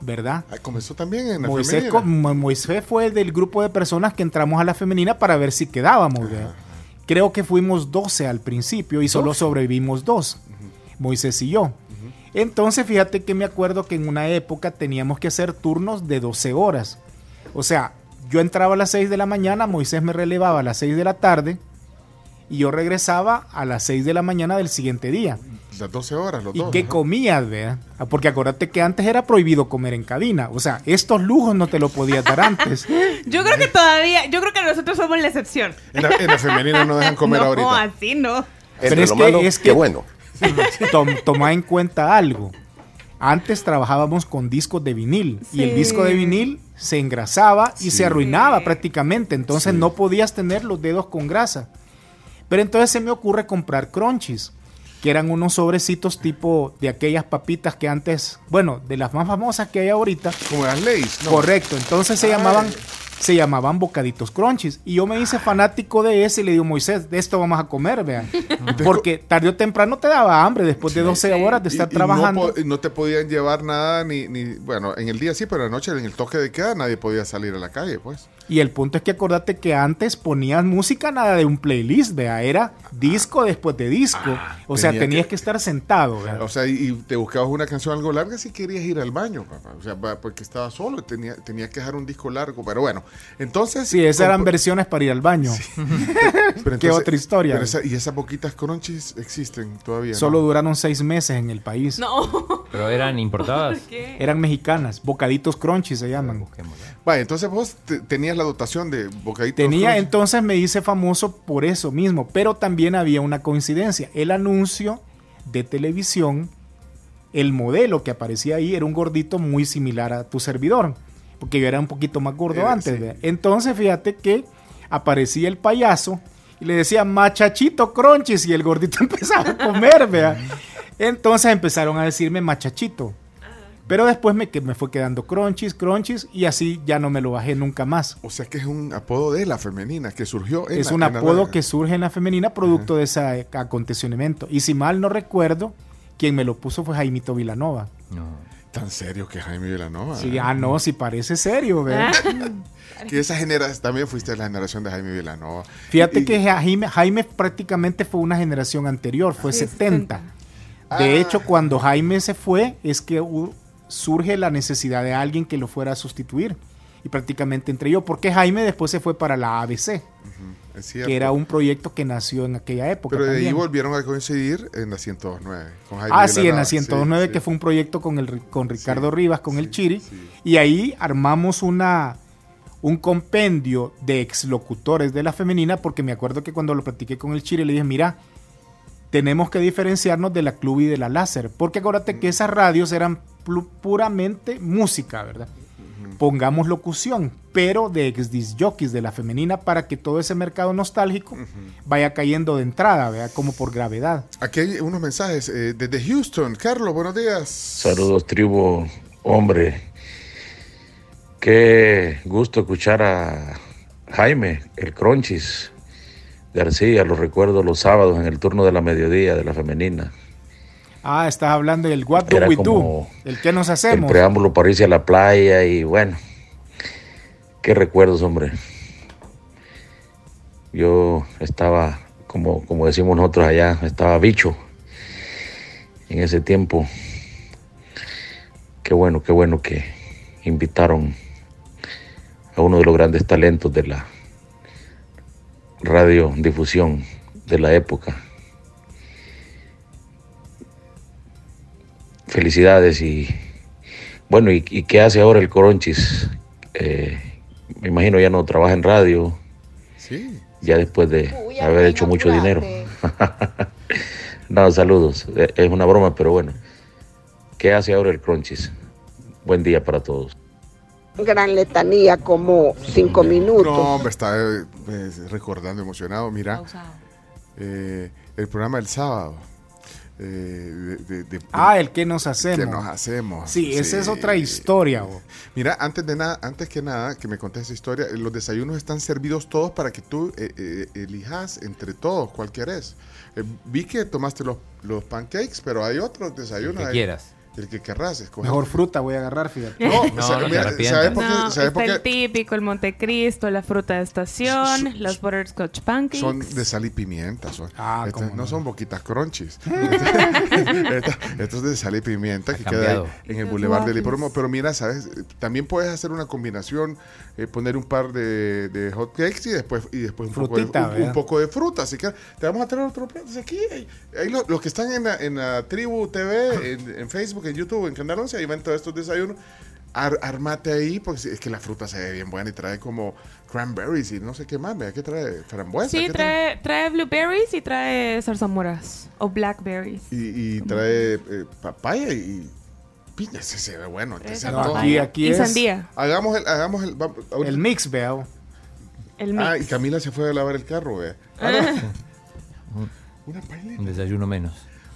¿verdad? Ah, comenzó también en la Moisés, femenina. Moisés fue del grupo de personas que entramos a la femenina para ver si quedábamos. ¿verdad? Creo que fuimos 12 al principio y solo sobrevivimos dos, Moisés y yo. Entonces fíjate que me acuerdo que en una época teníamos que hacer turnos de 12 horas. O sea, yo entraba a las 6 de la mañana, Moisés me relevaba a las 6 de la tarde y yo regresaba a las 6 de la mañana del siguiente día. Las 12 horas, los ¿Y dos. qué ajá. comías, vea? Ah, Porque acuérdate que antes era prohibido comer en cabina. O sea, estos lujos no te lo podías dar antes. Yo creo que todavía, yo creo que nosotros somos la excepción. En la, en la femenina no dejan comer no, ahorita. así no. Pero es lo que- malo, es qué que- bueno. Tom- toma en cuenta algo. Antes trabajábamos con discos de vinil y el disco de vinil se engrasaba y Sí. se arruinaba prácticamente. Entonces Sí. no podías tener los dedos con grasa. Pero entonces se me ocurre comprar crunchies, que eran unos sobrecitos tipo de aquellas papitas que antes, bueno, de las más famosas que hay ahorita. Como las leyes. ¿no? Correcto, entonces se Ay. llamaban se llamaban bocaditos crunchies y yo me hice fanático de ese y le digo, Moisés, de esto vamos a comer, vean. Porque tarde o temprano te daba hambre después de 12 horas de Y- estar y trabajando. No, no te podían llevar nada, ni, ni. Bueno, en el día sí, pero en la noche, en el toque de queda, nadie podía salir a la calle, pues. Y el punto es que acordate que antes ponías música nada de un playlist, vea, era disco después de disco. o sea, tenía tenías que- que, estar sentado. O sea, y, te buscabas una canción algo larga si querías ir al baño, papá. O sea, porque estaba solo, tenía, tenía que dejar un disco largo. Pero bueno, entonces. Sí, esas eran versiones para ir al baño. pero qué otra historia, pero esa- y esas poquitas crunchies existen todavía. Solo ¿no? duraron seis meses en el país. No. Pero eran importadas. ¿Qué? Eran mexicanas, bocaditos crunchies se llaman. Busquémoslo. Vaya, entonces vos te- tenías la dotación de bocaditos. Tenía, entonces me hice famoso por eso mismo, pero también había una coincidencia. El anuncio de televisión, el modelo que aparecía ahí era un gordito muy similar a tu servidor, porque yo era un poquito más gordo Eh, antes. sí. Entonces fíjate que aparecía el payaso y le decía machachito crunchies y el gordito empezaba a comer, vea. Entonces empezaron a decirme machachito. Pero después me, me fue quedando Crunchies, Crunchies, y así ya no me lo bajé nunca más. O sea que es un apodo de la femenina que surgió en es la- un en la apodo que surge en la femenina producto de ese acontecimiento. Y si mal no recuerdo, quien me lo puso fue Jaimito Vilanova. Tan serio que Jaime Villanova. Sí, ah, no, si parece serio, ¿verdad? Que esa generación, también fuiste de la generación de Jaime Villanova. Fíjate Y- que Jaime, Jaime prácticamente fue una generación anterior, fue 70. De hecho, cuando Jaime se fue, es que surge la necesidad de alguien que lo fuera a sustituir. Y prácticamente entre yo, porque Jaime después se fue para la ABC, que era un proyecto que nació en aquella época. Pero de ahí volvieron a coincidir en la 1029. Con Jaime Ah, sí, en la 109, Sí, que sí. fue un proyecto con, el, con Ricardo Rivas, con el Chiri. Y ahí armamos una, un compendio de exlocutores de la femenina, porque me acuerdo que cuando lo platiqué con el Chiri le dije, mira, tenemos que diferenciarnos de la club y de la láser, porque acuérdate que esas radios eran puramente música, ¿verdad? Pongamos locución, pero de ex disc jockeys de la femenina para que todo ese mercado nostálgico vaya cayendo de entrada, ¿verdad? Como por gravedad. Aquí hay unos mensajes eh, desde Houston. Carlos, buenos días. Saludos, tribu, hombre. Qué gusto escuchar a Jaime, el Cronchis García. Lo recuerdo los sábados en el turno de la mediodía de la femenina. Ah, estás hablando del What Do Era We Do, el que nos El hacemos. preámbulo para irse a la playa y bueno, qué recuerdos, hombre. Yo estaba, como, como decimos nosotros allá, estaba bicho en ese tiempo. Qué bueno, qué bueno que invitaron a uno de los grandes talentos de la radiodifusión de la época. Felicidades y bueno, ¿y, y qué hace ahora el Coronchis? Eh, me imagino ya no trabaja en radio, Sí. ya después de haber hecho mucho dinero. no, saludos, Eh, es una broma, pero bueno. ¿Qué hace ahora el Crunchies? Buen día para todos. Gran letanía, como cinco minutos. No, hombre, está eh, recordando emocionado. Mira, eh, el programa del sábado. eh, de- de- de- Ah, el que nos hacemos. que nos hacemos. Sí, esa es otra historia. bo. Mira, antes de nada, antes que nada, que me contes esa historia, eh, los desayunos están servidos todos para que tú eh, eh, elijas entre todos cuál querés. Eh, vi que tomaste los, los pancakes, pero hay otros desayunos. que ahí. quieras. Que querrás escoger. Mejor fruta voy a agarrar, fíjate. No, No, o sea, no te mira, arrepientas. ¿sabes por qué? No, ¿Sabes por está el típico, el Montecristo, la fruta de estación, los butterscotch pancakes. Son de sal y pimienta. Son. Ah, Estas cómo no no. son boquitas crunchies. Estos es de sal y pimienta que queda en el Boulevard del. Hipódromo. Pero mira, ¿sabes? También puedes hacer una combinación, eh, poner un par de, de hot cakes y después, y después un, poco de, un- poco de fruta. Así que te vamos a traer otros platos aquí. Ahí, ahí lo- los que están en la, en la Tribu TV, en, en Facebook, en YouTube, en Canal 11, ahí ven todos estos desayunos. Ar- armate ahí, porque es que la fruta se ve bien buena y trae como cranberries y no sé qué más. Vea, ¿qué trae? Frambuesa. Sí, ¿qué trae, trae blueberries y trae zarzamoras o blackberries. Y, y trae eh, papaya y piña. Ese se ve bueno. todo. aquí- aquí y es- sandía. Hagamos el. Hagamos el, vamos, El mix, veo. El mix. Ah, y Camila se fue a lavar el carro, vea. Ah, no. Una paella. Un desayuno menos.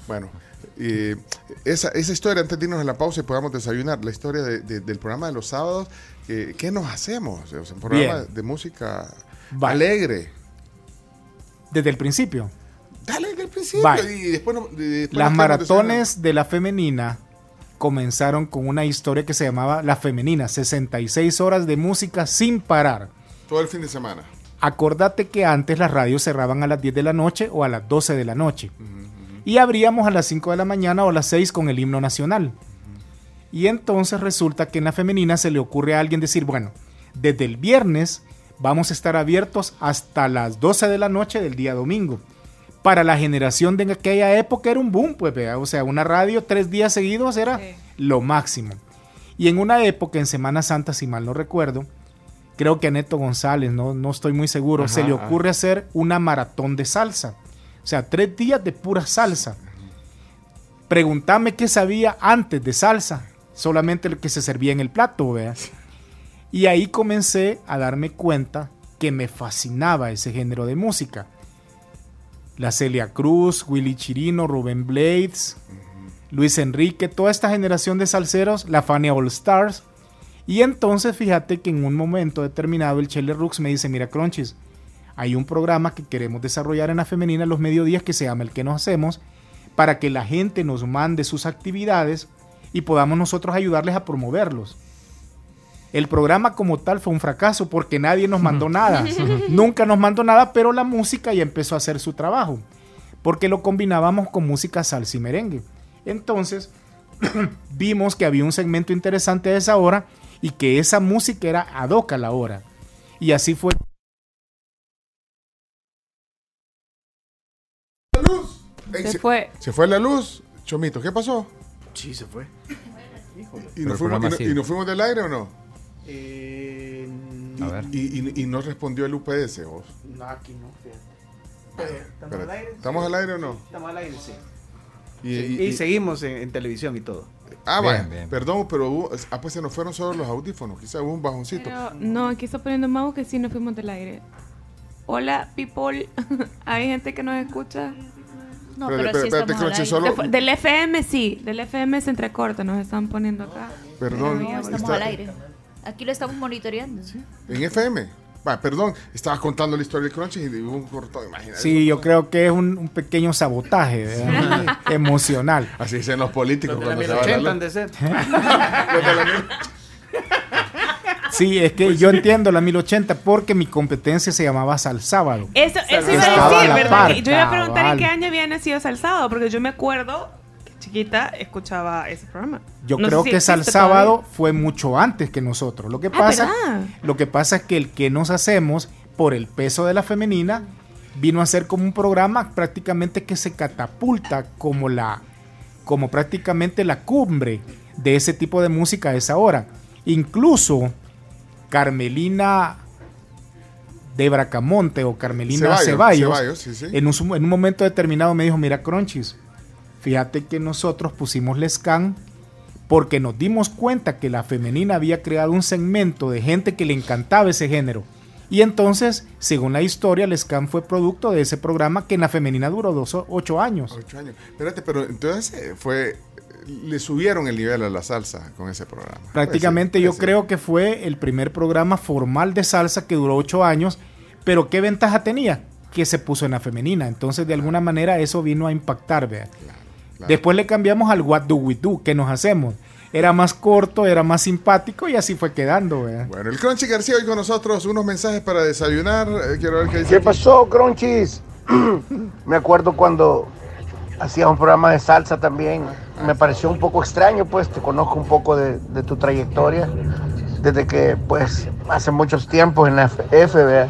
Bueno, eh, esa, esa historia, antes de irnos a la pausa y podamos desayunar, la historia de- de- del programa de los sábados, eh, ¿qué nos hacemos? O sea, un programa Bien. de música alegre. Desde el principio. Dale desde el principio Vale. y después, no- y después Las maratones de la femenina comenzaron con una historia que se llamaba La Femenina, 66 horas de música sin parar. Todo el fin de semana. Acordate que antes las radios cerraban a las 10 de la noche o a las 12 de la noche. Y abríamos a las 5 de la mañana o a las 6 con el himno nacional. Y entonces resulta que en la femenina se le ocurre a alguien decir, bueno, desde el viernes vamos a estar abiertos hasta las 12 de la noche del día domingo. Para la generación de aquella época era un boom, pues, vea, o sea, una radio tres días seguidos era Sí. lo máximo. Y en una época, en Semana Santa, si mal no recuerdo, creo que a Neto González, no, no estoy muy seguro, se le ajá. ocurre hacer una maratón de salsa. O sea, tres días de pura salsa. Preguntame qué sabía antes de salsa, solamente lo que se servía en el plato, vea. Y ahí comencé a darme cuenta que me fascinaba ese género de música. La Celia Cruz, Willy Chirino, Rubén Blades, Luis Enrique, toda esta generación de salseros, la Fania All Stars. Y entonces fíjate que en un momento determinado el Chele Rux me dice, mira Cronchis, hay un programa que queremos desarrollar en la femenina los mediodías que se llama El que nos hacemos, para que la gente nos mande sus actividades y podamos nosotros ayudarles a promoverlos. El programa como tal fue un fracaso porque nadie nos mandó nada. Nunca nos mandó nada, pero la música ya empezó a hacer su trabajo. Porque lo combinábamos con música salsa y merengue. Entonces, vimos que había un segmento interesante a esa hora y que esa música era ad hoc a la hora. Y así fue. Ey, Se fue. Se fue la luz. Chomito, ¿qué pasó? Sí, se fue. ¿Y nos, fuimos, programa y no- sigue. y nos fuimos del aire o no? Eh, A ver. Y, y- y no respondió el UPS, vos. no, aquí no. ¿Estamos Espérate, al aire? ¿Estamos al aire o no? Estamos al aire, sí. Y, Y, y- y- seguimos en, en televisión y todo. ah, Bien, vaya, bien. perdón, pero hubo, ah, pues se nos fueron solo los audífonos. Quizá hubo un bajoncito. Pero, no, aquí está poniendo Mau que sí nos fuimos del aire. Hola, people. Hay gente que nos escucha. No, pero sí espérate, estamos al Crunchy, aire. solo- De- del FM sí, del FM se entrecorta, nos están poniendo acá. Perdón. No, estamos está- al aire. Aquí lo estamos monitoreando. En FM. Va, perdón, estabas contando la historia del Crunchy y hubo un corto, imagínate. Sí, yo creo que es un, un pequeño sabotaje emocional. Así dicen los políticos Los de la cuando se va la 1080 han luz. de ser. Los de la mil- Sí, es que yo entiendo la 1080 porque mi competencia se llamaba Sal Sábado. Eso, eso iba a decir, ¿verdad? par, yo iba a preguntar en qué año había nacido Salsado, porque yo me acuerdo que chiquita escuchaba ese programa. Yo No creo si que Sal existe Sábado todavía. fue mucho antes que nosotros. Lo que Ah, pasa, lo que pasa es que el que nos hacemos por el peso de la femenina vino a ser como un programa prácticamente que se catapulta como la como prácticamente la cumbre de ese tipo de música a esa hora. Incluso Carmelina de Bracamonte o Carmelina Ceballos, Ceballos, Ceballos, sí, sí. En, un, en un momento determinado me dijo, mira Cronchis, fíjate que nosotros pusimos Lescan porque nos dimos cuenta que la femenina había creado un segmento de gente que le encantaba ese género. Y entonces, según la historia, Lescan fue producto de ese programa que en la femenina duró dos, o- ocho años. Ocho años. Espérate, pero entonces eh, fue. Le subieron el nivel a la salsa con ese programa. Prácticamente yo creo que fue el primer programa formal de salsa que duró ocho años, pero ¿qué ventaja tenía? Que se puso en la femenina, entonces de alguna manera eso vino a impactar, vea. claro. Después le cambiamos al What Do We Do, que nos hacemos. Era más corto, era más simpático y así fue quedando, vea. Bueno, el Crunchy García hoy con nosotros, unos mensajes para desayunar. Eh, quiero ver qué dice. ¿Qué aquí. pasó, Cronchis? Me acuerdo cuando hacías un programa de salsa también. Me pareció un poco extraño, pues te conozco un poco de, de tu trayectoria. Desde que, pues, hace muchos tiempos en la F, ¿verdad?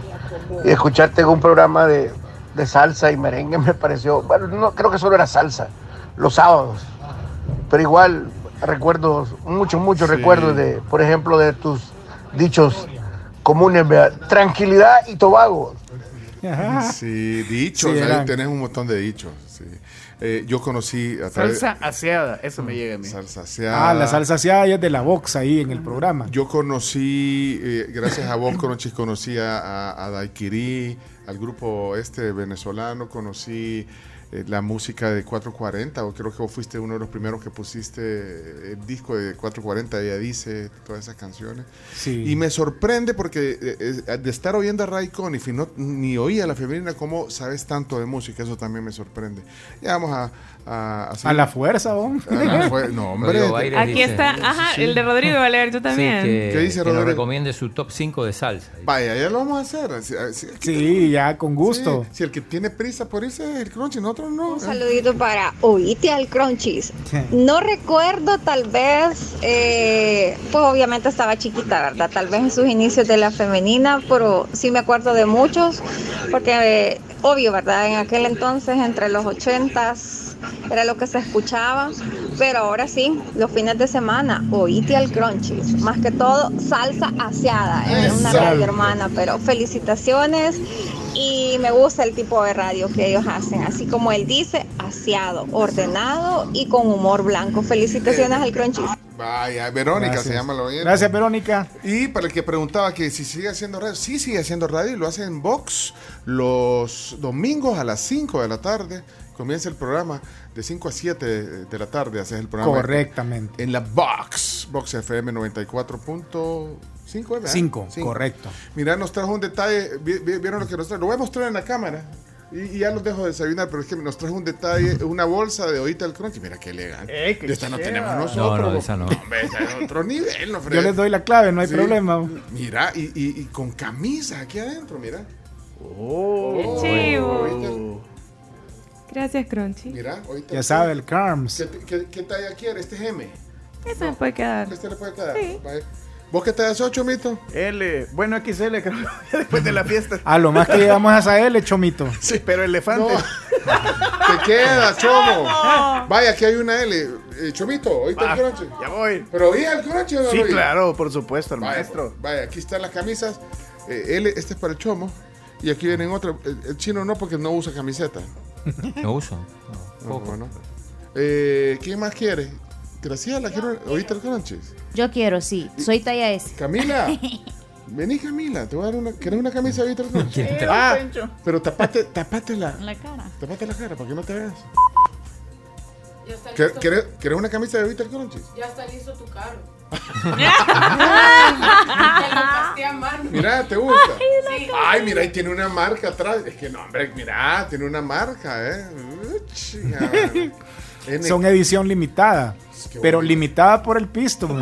Y escucharte en un programa de, de salsa y merengue me pareció, bueno, no creo que solo era salsa, los sábados. Pero igual, recuerdos, muchos, muchos Sí. recuerdos de, por ejemplo, de tus dichos comunes, ¿verdad? Tranquilidad y Tobago. Sí, dichos. Sí, ahí tenés un montón de dichos. sí. Eh, yo conocí a través. Salsa aseada, eso me llega a mí. Salsa aseada. Ah, la salsa aseada ya es de la box ahí en el programa. Yo conocí, eh, gracias a vos, Cronchis, conocí a, a, a Daiquiri, al grupo este venezolano, conocí eh, la música de 440, o creo que vos fuiste uno de los primeros que pusiste el disco de 440, ella dice, todas esas canciones. Sí. Y me sorprende porque eh, eh, de estar oyendo a Ray Conniff y no, ni oía a la femenina, cómo sabes tanto de música, eso también me sorprende. Ya vamos a... A, A la fuerza, ¿no? a la no, hombre. Aquí dice- está, ajá, sí. el de Rodrigo va a leer yo Sí, también. que, ¿Qué dice que nos Rodrigo? recomiende su top 5 de salsa. Vaya, ya lo vamos a hacer. Si, si- Sí, ya con gusto. Sí, si el que tiene prisa por irse es el crunchy, nosotros no. Un saludito para Oíte al Crunchies. No recuerdo, tal vez, eh, pues obviamente estaba chiquita, ¿verdad? Tal vez en sus inicios de la femenina, pero sí me acuerdo de muchos, porque eh, obvio, ¿verdad? En aquel entonces, entre los ochentas, era lo que se escuchaba, pero ahora sí, los fines de semana, oíte al Crunchies. Más que todo, salsa aseada en una radio hermana, pero felicitaciones y me gusta el tipo de radio que ellos hacen, así como él dice, aseado, ordenado y con humor blanco. Felicitaciones al Crunchies. Vaya, Verónica Gracias. se llama la oyente. Gracias, Verónica. Y para el que preguntaba que si sigue haciendo radio, sí sigue haciendo radio y lo hace en Vox los domingos a las 5 de la tarde. Comienza el programa de 5 a 7 de, la tarde. Haces el programa. Correctamente. En la Vox, Vox FM 94.5. ¿verdad? Cinco, Cinco. correcto. Mira, nos trajo un detalle. vi- vi- ¿Vieron lo que nos trajo? Lo voy a mostrar en la cámara. Y, y ya los dejo de desayunar, pero es que nos trajo un detalle, una bolsa de Oita el Crunchy. Mira qué elegante. Eh, qué de esta no tenemos No, nosotros. no, esa no. Hombre, esa es otro nivel, no Yo les doy la clave, no hay Sí. problema. Mira, y, y- y con camisa aquí adentro, mira. Oh. Qué chivo. Ahorita- Gracias, Crunchy. Mira, ahorita. Ya sabe, el Carms. ¿Qué, qué, qué talla quiere? Este es M. Eso me puede quedar. Este le puede quedar. Sí. ¿Vos qué tallas 8, Mito? L, bueno, XL, creo, después de la fiesta. A lo más que llegamos a esa L, Chomito. Sí, pero elefante. Te queda, Chomo. Vaya, aquí hay una L. Eh, Chomito, ¿oíste el crunchy? ya voy. ¿Pero oí el crunchy o no Sí, oí? claro, por supuesto, el Vaya, maestro. Vaya, aquí están las camisas. Eh, L, este es para el Chomo. Y aquí vienen otras. El, el chino no, porque no usa camiseta. No uso. No, no, no. Eh, ¿Quién más quiere? Graciela, quiero. ¿Oíste el crunchy? Yo quiero, sí. Soy talla S. Camila. Vení, Camila, te voy a dar una. ¿Quieres una camisa de Víctor Ah, pero tapate, tapate la, En la cara. tapate la cara para que no te veas. Ya está, ¿Quieres, quieres- quieres una camisa de Víctor Crunch? ya está listo tu carro. Mira, ¿te gusta? Ay, mira, ahí tiene una marca atrás. Es que no, hombre, mira, tiene una marca, ¿eh? Son edición limitada. Qué Pero limitada por el pisto.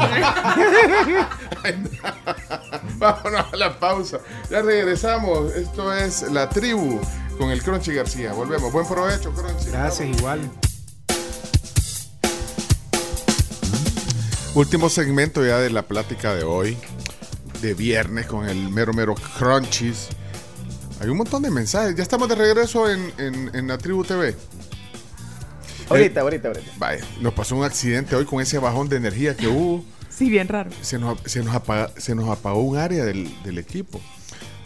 Vámonos a la pausa. Ya regresamos. Esto es La Tribu con el Crunchy García. Volvemos. Buen provecho, Crunchy. Gracias, igual. Último segmento ya de la plática de hoy, de viernes con el mero mero Crunchies. Hay un montón de mensajes. Ya estamos de regreso en, en, en la Tribu TV. Ahorita, ahorita, ahorita. Vaya, nos pasó un accidente hoy con ese bajón de energía que hubo. Sí, bien raro. Se nos, se nos, apaga- se nos apagó un área del, del equipo.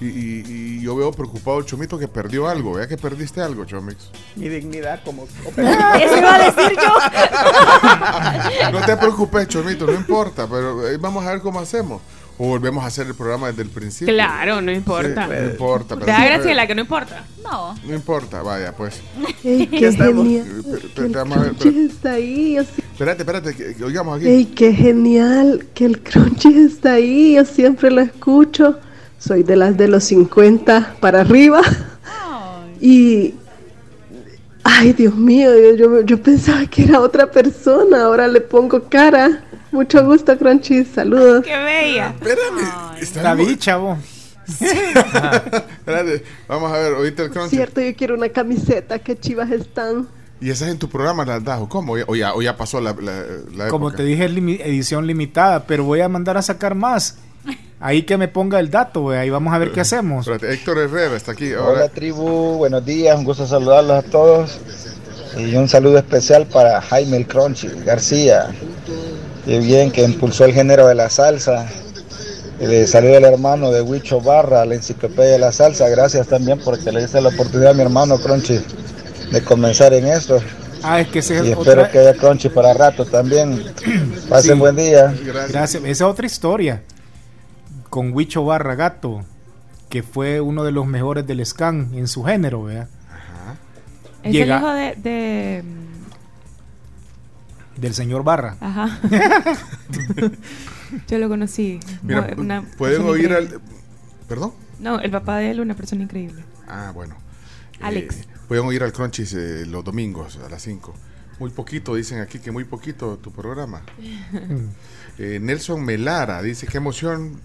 Y, y- y yo veo preocupado el Chomito que perdió algo. Vea que perdiste algo, Chomix. Mi dignidad como. Eso iba a decir yo. No te preocupes, Chomito, no importa. Pero vamos a ver cómo hacemos. O volvemos a hacer el programa desde el principio. Claro, no importa. Sí, no importa. pero- Te da Graciela que no importa. No. No importa, vaya, pues. ¡Ey, qué genial! Eh, está ahí. Espérate, espérate, que, que oigamos aquí. ¡Ey, qué genial! Que el Crunchy está ahí. Yo siempre lo escucho. Soy de las de los 50 para arriba. Y. Ay, Dios mío, yo, yo, pensaba que era otra persona. Ahora le pongo cara. Mucho gusto, Crunchy. Saludos. ¡Qué bella! Espérame. Está La muy- bicha, vos. Espérate, vamos a ver, oíste el crunchy. Cierto, yo quiero una camiseta. Qué chivas están. Y esas en tu programa las das, ¿o cómo? O ya, o ya pasó la, la, la Como época. te dije, es limi- edición limitada, pero voy a mandar a sacar más. Ahí que me ponga el dato. Ahí vamos a ver qué hacemos. Espérate, Héctor Herrera está aquí. Hola Ahora, tribu, buenos días, un gusto saludarlos a todos y un saludo especial para Jaime el Crunchy García, que bien que impulsó el género de la salsa. Y le saluda el hermano de Huicho Barra, la enciclopedia de la salsa. Gracias también porque le hice la oportunidad a mi hermano Crunchy de comenzar en esto. Ah, es que ese Y es espero otra... que haya Crunchy para rato también. Pasen Sí. buen día. Gracias. Esa es otra historia. Con Huicho Barra Gato, que fue uno de los mejores del scan en su género, ¿verdad? Es Llega- el hijo de, de- Del señor Barra. Ajá. Yo lo conocí. mira, Una pueden oír al... increíble. ¿Perdón? No, el papá de él, una persona increíble. Ah, bueno. Alex. Eh, pueden oír al Crunchies eh, los domingos a las 5. Muy poquito, dicen aquí que muy poquito tu programa. Eh, Nelson Melara dice, qué emoción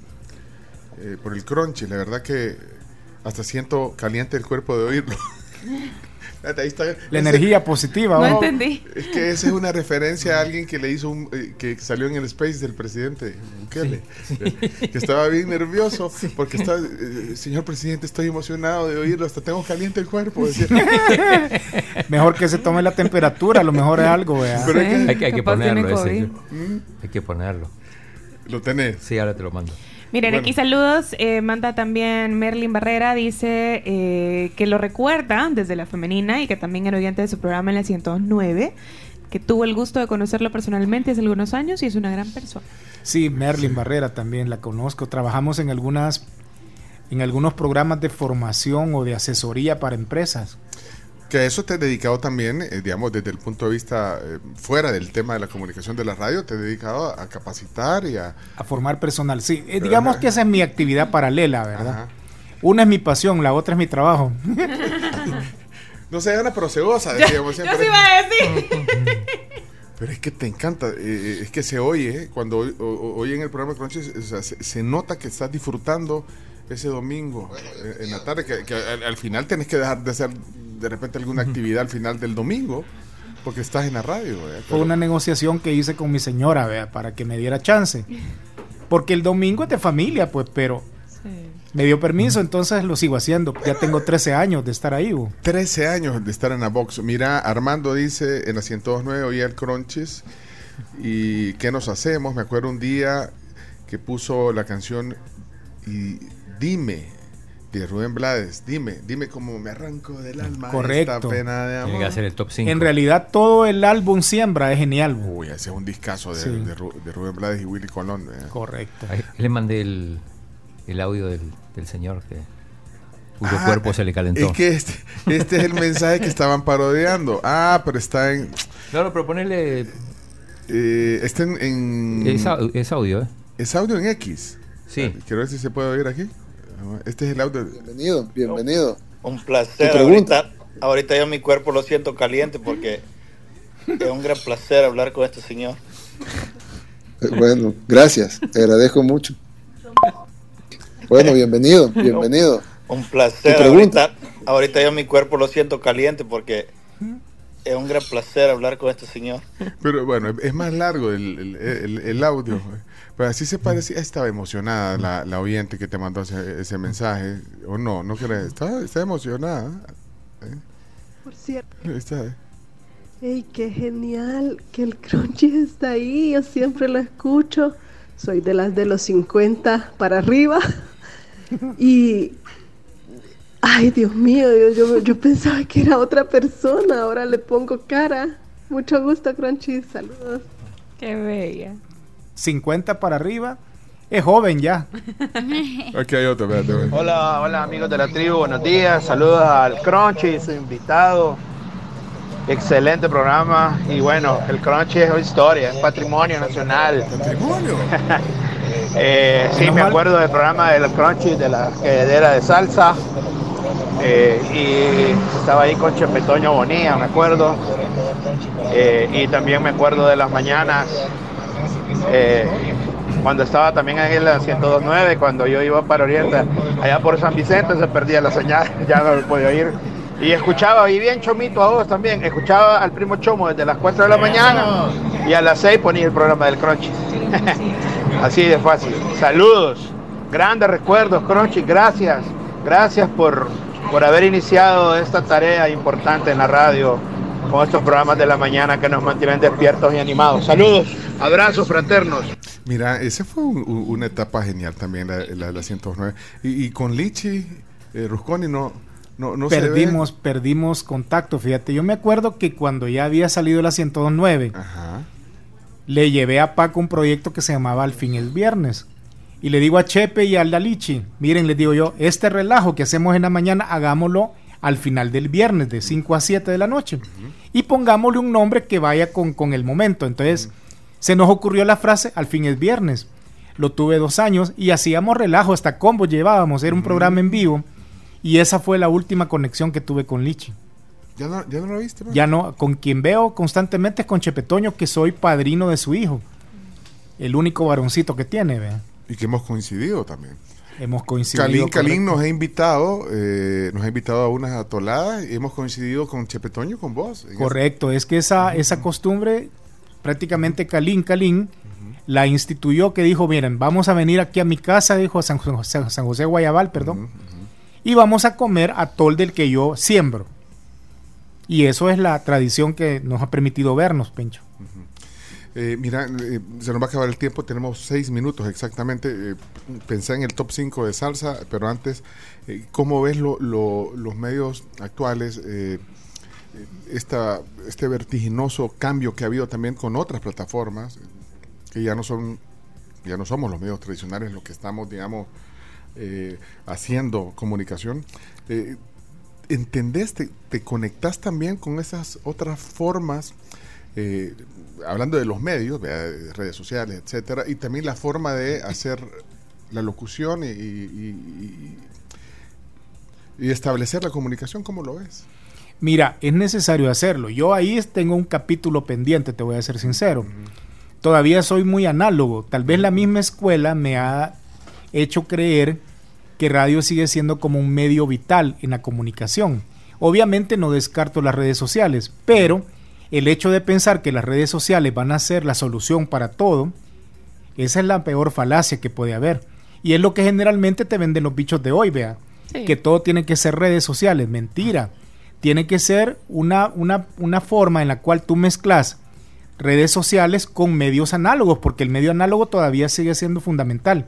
eh, por el Crunchy. La verdad que hasta siento caliente el cuerpo de oírlo. Ahí está. La Ese- energía positiva. No ¿va? entendí. Es que esa es una referencia a alguien que le hizo un, eh, que salió en el space del presidente Bukele, eh, que estaba bien nervioso porque estaba, eh, señor presidente, estoy emocionado de oírlo, hasta tengo caliente el cuerpo. Mejor que se tome la temperatura, a lo mejor es algo, es que- Hay que, hay que ponerlo ese. COVID. Hay que ponerlo. Lo tenés. Sí, ahora te lo mando. Miren, Bueno. aquí saludos. eh, manda también Merlin Barrera. Dice eh, que lo recuerda desde la femenina y que también era oyente de su programa en la 109. que tuvo el gusto de conocerlo personalmente hace algunos años y es una gran persona. Sí, Merlin Barrera también la conozco. Trabajamos en algunas en algunos programas de formación o de asesoría para empresas. Que a eso te has dedicado también, eh, digamos, desde el punto de vista eh, fuera del tema de la comunicación de la radio, te has dedicado a, a capacitar y a... A formar personal, sí. Eh, digamos que esa es mi actividad paralela, ¿verdad? Una es mi pasión, la otra es mi trabajo. No se gana, pero se goza, decíamos Yo siempre. sí iba a decir. Pero es que te encanta, es que se oye, eh, cuando hoy, o- o- oye en el programa de o sea, se, se nota que estás disfrutando ese domingo en la tarde, que, que al, al final tenés que dejar de hacer de repente alguna actividad al final del domingo, porque estás en la radio. Fue una negociación que hice con mi señora, vea, para que me diera chance. Porque el domingo es de familia, pues, pero me dio permiso, entonces lo sigo haciendo. Ya tengo 13 años de estar ahí. bo. 13 años de estar en la box. Mira, Armando dice en la 102.9 oía el Crunches y ¿qué nos hacemos? Me acuerdo un día que puso la canción y Dime de Rubén Blades. Dime, dime cómo me arranco del alma Correcto. esta pena de amor. Tiene que hacer el top 5. En realidad todo el álbum Siembra es genial. Uy, ese es un discazo de, Sí. de Ru- de Rubén Blades y Willy Colón. eh. Correcto. Ahí le mandé el, el audio del, del señor que cuyo Ah, cuerpo se le calentó. Es que este, este es el mensaje que estaban parodiando. Ah, pero está en... No, no, pero ponerle... Eh, está en... en- Es, es audio, ¿eh? ¿Es audio en X? Sí. Quiero ver si se puede oír aquí. Este es el audio. Bienvenido, bienvenido. Un Tu placer. pregunta. Ahorita, ahorita yo mi cuerpo lo siento caliente porque es un gran placer hablar con este señor. Eh, Bueno, gracias, te agradezco mucho. Bueno, bienvenido, bienvenido. Un placer. Ahorita, ahorita yo mi cuerpo lo siento caliente porque es un gran placer hablar con este señor. Pero bueno, es- es más largo el, el- el- el audio. Pero así se parecía. Estaba emocionada la, la oyente que te mandó ese, ese mensaje. ¿O no? ¿No crees? Está, está emocionada. ¿eh? Por cierto. Ahí Está, ¿eh? ¡Ey, qué genial! Que el crunchy está ahí, yo siempre lo escucho. Soy de las de los 50 para arriba. Y. Ay, Dios mío, yo, yo, yo pensaba que era otra persona, ahora le pongo cara. Mucho gusto, Crunchy, saludos. Qué bella. 50 para arriba. Es joven ya. Aquí hay otro. espérate, espérate. Hola, hola amigos de la tribu, buenos días. Saludos al Crunchy, su invitado. Excelente programa. Y bueno, el Crunchy es historia, es patrimonio nacional. Patrimonio. Eh, sí, me acuerdo del programa del Crunchy de la quedera de salsa. Eh, y estaba ahí con Chepetoño Bonilla, me acuerdo. Eh, y también me acuerdo de las mañanas. Eh, cuando estaba también en la 1029, cuando yo iba para Oriente, allá por San Vicente se perdía la señal, ya no lo podía oír. Y escuchaba, y bien chomito a vos también, escuchaba al primo Chomo desde las 4 de la mañana y a las 6 ponía el programa del Crunchy. Así de fácil. Saludos, grandes recuerdos, Crunchy, gracias. Gracias por, por haber iniciado esta tarea importante en la radio con estos programas de la mañana que nos mantienen despiertos y animados. Saludos, abrazos fraternos. Mira, esa fue un- un- una etapa genial también, la, la, la 109. Y, y con Lichi, eh, Rusconi, no, no, no se ve. perdimos, perdimos contacto. Fíjate, yo me acuerdo que cuando ya había salido la 109, le llevé a Paco un proyecto que se llamaba Al fin el viernes. Y le digo a Chepe y al Dalichi, miren, les digo yo, este relajo que hacemos en la mañana, hagámoslo al final del viernes, de 5 a 7 de la noche. Y pongámosle un nombre que vaya con, con el momento. Entonces, se nos ocurrió la frase, al fin es viernes. Lo tuve dos años y hacíamos relajo, hasta combo llevábamos, era un programa en vivo. Y esa fue la última conexión que tuve con Lichi. ¿Ya no, ya no lo viste? man? Ya no, con quien veo constantemente es con Chepetoño, que soy padrino de su hijo. El único varoncito que tiene. Y que hemos coincidido también. Hemos coincidido. Calín, Calín nos ha invitado, eh, nos ha invitado a unas atoladas y hemos coincidido con Chepetoño, con vos. Correcto, es que esa, esa costumbre, prácticamente Calín, Calín, la instituyó que dijo, miren, vamos a venir aquí a mi casa, dijo a San José, San José Guayabal, perdón, y vamos a comer atol del que yo siembro. Y eso es la tradición que nos ha permitido vernos, Pencho. Eh, mira, eh, se nos va a acabar el tiempo, tenemos seis minutos exactamente. Eh, pensé en el top 5 de salsa, pero antes, eh, ¿cómo ves lo- lo- los medios actuales? Esta, este vertiginoso cambio que ha habido también con otras plataformas, que ya no son, ya no somos los medios tradicionales los que estamos, digamos, haciendo comunicación. ¿Entendés, te, te conectás también con esas otras formas? Hablando de los medios, redes sociales, etcétera, y también la forma de hacer la locución y, y- y- y establecer la comunicación, ¿cómo lo ves? Mira, es necesario hacerlo. Yo ahí tengo un capítulo pendiente, te voy a ser sincero. Todavía soy muy análogo. Tal vez la misma escuela me ha hecho creer que radio sigue siendo como un medio vital en la comunicación. Obviamente no descarto las redes sociales, pero el hecho de pensar que las redes sociales van a ser la solución para todo, esa es la peor falacia que puede haber. Y es lo que generalmente te venden los bichos de hoy, vea. Sí. Que todo tiene que ser redes sociales. Mentira. Tiene que ser una, una, una forma en la cual tú mezclas redes sociales con medios análogos, porque el medio análogo todavía sigue siendo fundamental.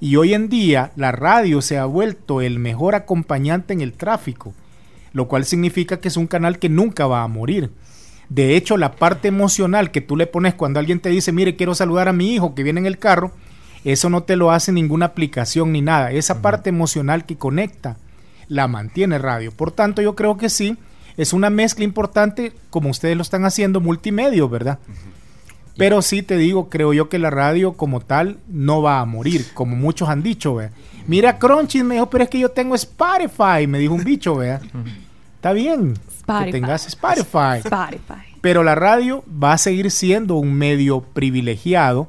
Y hoy en día la radio se ha vuelto el mejor acompañante en el tráfico, lo cual significa que es un canal que nunca va a morir. De hecho, la parte emocional que tú le pones cuando alguien te dice, mire, quiero saludar a mi hijo que viene en el carro, eso no te lo hace ninguna aplicación ni nada. Esa parte emocional que conecta la mantiene radio. Por tanto, yo creo que sí, es una mezcla importante, como ustedes lo están haciendo, multimedia, ¿verdad? Pero sí te digo, creo yo que la radio como tal no va a morir, como muchos han dicho, ¿vea? Mira, Crunchy me dijo, pero es que yo tengo Spotify, me dijo un bicho, ¿vea? Está bien Spotify. que tengas Spotify. Spotify. Pero la radio va a seguir siendo un medio privilegiado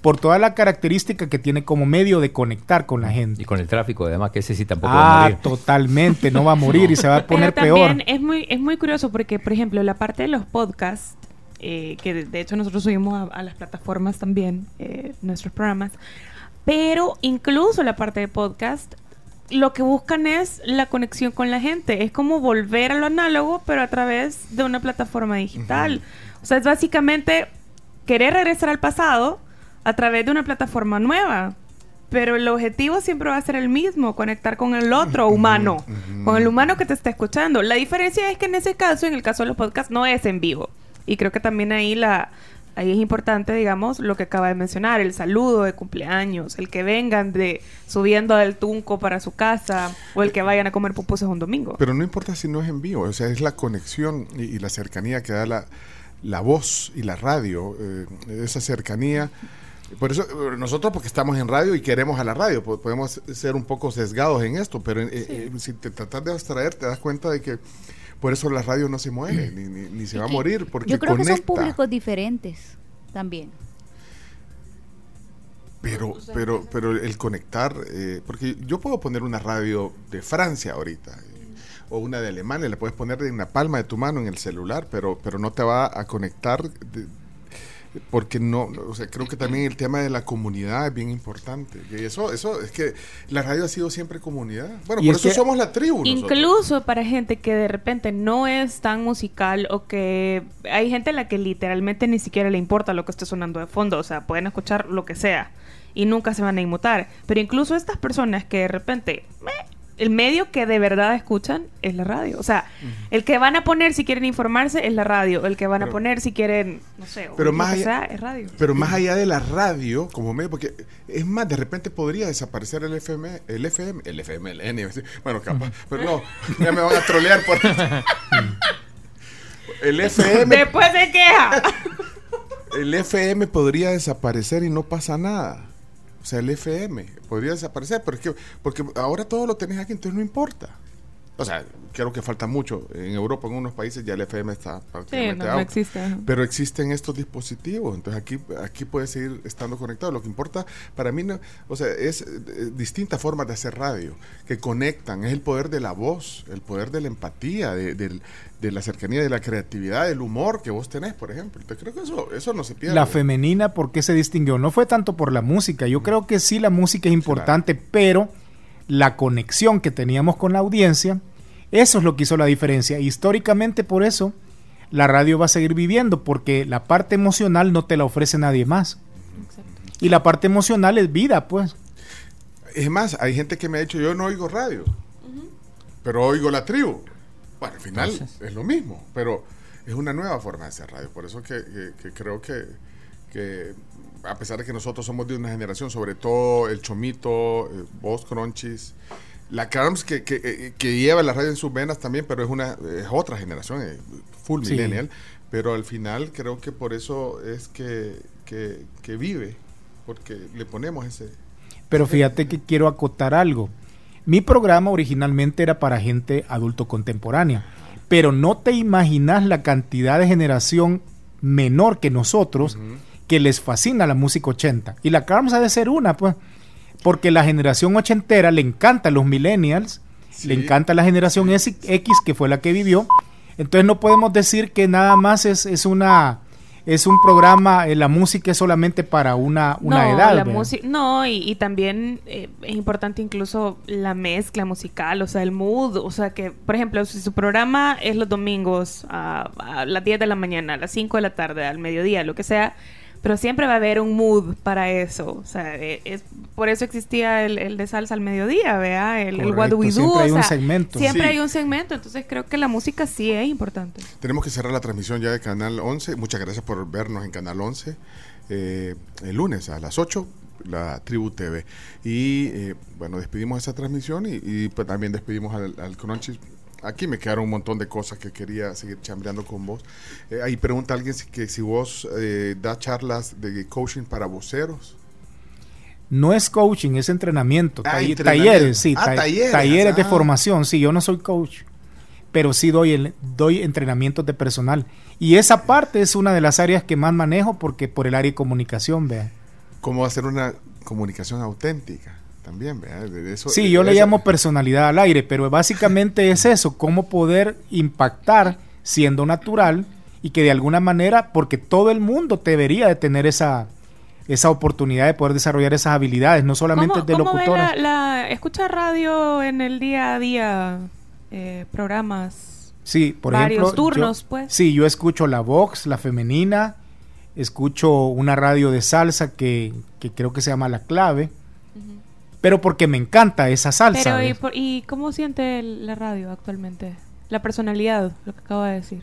por toda la característica que tiene como medio de conectar con la gente. Y con el tráfico, además, que ese sí tampoco va a Ah, morir. totalmente, no va a morir y se va a poner Pero peor. también es muy, es muy curioso porque, por ejemplo, la parte de los podcasts, eh, que de, de hecho nosotros subimos a, a las plataformas también eh, nuestros programas, pero incluso la parte de podcast, lo que buscan es la conexión con la gente. Es como volver a lo análogo, pero a través de una plataforma digital. O sea, es básicamente querer regresar al pasado a través de una plataforma nueva. Pero el objetivo siempre va a ser el mismo, conectar con el otro humano, con el humano que te está escuchando. La diferencia es que en ese caso, en el caso de los podcasts, no es en vivo. Y creo que también ahí la ahí es importante, digamos, lo que acaba de mencionar, el saludo de cumpleaños, el que vengan de subiendo del tunco para su casa o el que vayan a comer pupusas un domingo. Pero no importa si no es en vivo, o sea, es la conexión y, y la cercanía que da la, la voz y la radio, eh, esa cercanía. Por eso eh, nosotros porque estamos en radio y queremos a la radio, po- podemos ser un poco sesgados en esto, pero eh, eh, si te tratas de abstraer te das cuenta de que por eso la radio no se muere ni, ni- ni se va a morir porque Yo creo que conecta. son públicos diferentes también. Pero, pero, pero el conectar, eh, porque yo puedo poner una radio de Francia ahorita, eh, o una de Alemania, la puedes poner en la palma de tu mano en el celular, pero, pero no te va a conectar, de- porque no, o sea, creo que también el tema de la comunidad es bien importante. Y eso, eso es que la radio ha sido siempre comunidad. Bueno, Y por es eso somos la tribu. nosotros. Incluso para gente que de repente no es tan musical o que hay gente a la que literalmente ni siquiera le importa lo que esté sonando de fondo, o sea, pueden escuchar lo que sea y nunca se van a inmutar. Pero incluso estas personas que de repente meh, el medio que de verdad escuchan es la radio, o sea, el que van a poner si quieren informarse es la radio, el que van a poner si quieren, no sé, Pero más allá- sea, es radio. Pero más allá de la radio como medio, porque es más, de repente podría desaparecer el FM, el FM, el FM, el N, bueno, capaz, pero no, ya me van a trolear por El FM, Después se queja. el FM podría desaparecer y no pasa nada. O sea, el FM podría desaparecer, pero es que, porque ahora todo lo tenés aquí, entonces no importa. O sea, creo que falta mucho. En Europa, en unos países, ya el FM está Sí, prácticamente no, no existe. Pero existen estos dispositivos, entonces aquí, aquí puede seguir estando conectado. Lo que importa para mí, no, o sea, es eh, distintas formas de hacer radio que conectan. Es el poder de la voz, el poder de la empatía, de, del- de la cercanía, de la creatividad, del humor que vos tenés, por ejemplo. Entonces creo que eso, eso no se pierde. La femenina, ¿por qué se distinguió? No fue tanto por la música. Yo creo que sí la música es importante, pero la conexión que teníamos con la audiencia, eso es lo que hizo la diferencia. Históricamente, por eso, la radio va a seguir viviendo, porque la parte emocional no te la ofrece nadie más. Y la parte emocional es vida, pues. Es más, hay gente que me ha dicho, yo no oigo radio, pero oigo la tribu. Bueno, al final es lo mismo, pero es una nueva forma de hacer radio. Por eso que, que- que creo que, que, a pesar de que nosotros somos de una generación, sobre todo el Chomito, eh, vos, Cronchis, la Carms que, que, eh, que lleva la radio en sus venas también, pero es una es otra generación, eh, full Sí. millennial. Pero al final creo que por eso es que, que, que vive, porque le ponemos ese... Pero fíjate que quiero acotar algo. Mi programa originalmente era para gente adulto contemporánea, pero no te imaginas la cantidad de generación menor que nosotros que les fascina la música 80. Y la Carms ha de ser una, pues, porque la generación ochentera le encanta a los millennials, le encanta la generación X que fue la que vivió. Entonces no podemos decir que nada más es, es una es un programa, eh, la música es solamente para una, una no, edad. no, y, y también eh, es importante incluso la mezcla musical, o sea, el mood, o sea, que, por ejemplo, si su programa es los domingos a, a las 10 de la mañana, a las 5 de la tarde, al mediodía, lo que sea, pero siempre va a haber un mood para eso, o sea, eh, es, por eso existía el, el de salsa al mediodía, ¿vea? El, el What Do We Correcto, Do, siempre hay o un segmento. Siempre Sí. hay un segmento, entonces creo que la música sí es importante. Tenemos que cerrar la transmisión ya de Canal 11. Muchas gracias por vernos en Canal 11. Eh, el lunes a las 8, la Tribu TV. Y eh, bueno, despedimos esa transmisión y, y, pues, también despedimos al, al Crunchy. Aquí me quedaron un montón de cosas que quería seguir chambreando con vos. Eh, ahí pregunta alguien si, que si vos eh, das charlas de coaching para voceros. No es coaching, es entrenamiento. Ah, Tall- entrenamiento. Talleres, sí. Ah, ta- talleres, talleres de ah. formación. Sí, yo no soy coach, pero sí doy, el, doy entrenamientos de personal. Y esa parte es una de las áreas que más manejo porque por el área de comunicación, vea. ¿Cómo hacer una comunicación auténtica? También, ¿verdad? De eso- Sí, yo le eso- llamo personalidad al aire, pero básicamente es eso, cómo poder impactar siendo natural y que de alguna manera, porque todo el mundo debería de tener esa, esa oportunidad de poder desarrollar esas habilidades, no solamente ¿Cómo, de cómo ve locutores. la, la- escucha radio en el día a día, eh, programas? Sí, por varios ejemplo. turnos, yo- pues. Sí, yo escucho la Vox, la femenina, escucho una radio de salsa que, que creo que se llama La Clave, pero porque me encanta esa salsa. Pero, ¿y, por- ¿y cómo siente la radio actualmente? La personalidad, lo que acabo de decir.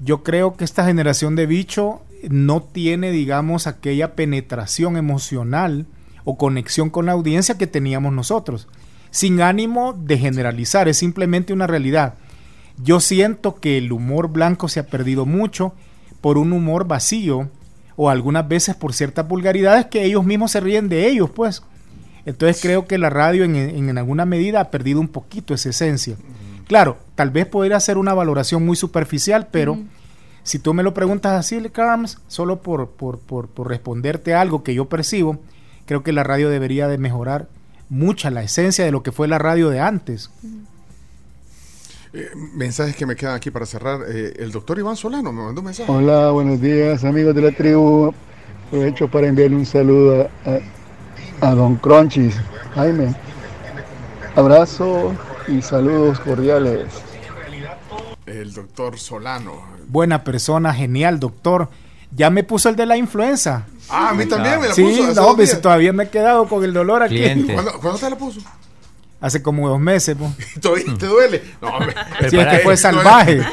Yo creo que esta generación de bicho no tiene, digamos, aquella penetración emocional o conexión con la audiencia que teníamos nosotros. Sin ánimo de generalizar, es simplemente una realidad. Yo siento que el humor blanco se ha perdido mucho por un humor vacío o algunas veces por ciertas vulgaridades que ellos mismos se ríen de ellos, pues. Entonces creo que la radio en, en- en alguna medida ha perdido un poquito esa esencia. Claro, tal vez podría hacer una valoración muy superficial, pero si tú me lo preguntas así, Carms, solo por, por, por, por responderte algo que yo percibo, creo que la radio debería de mejorar mucha la esencia de lo que fue la radio de antes. Eh, mensajes que me quedan aquí para cerrar. Eh, el doctor Iván Solano me mandó un mensaje. Hola, buenos días amigos de la tribu. Aprovecho para enviarle un saludo a, a Don Cronchis. Jaime, abrazo y saludos cordiales. El doctor Solano. Buena persona, genial, doctor. Ya me puso el de la influenza. Ah, a mí también me la sí, puso hace no, dos pues, todavía me he quedado con el dolor aquí. ¿Cuándo, cuándo te la puso? Hace como dos meses. pues. ¿Todavía te duele? No, hombre. Sí, es que fue salvaje.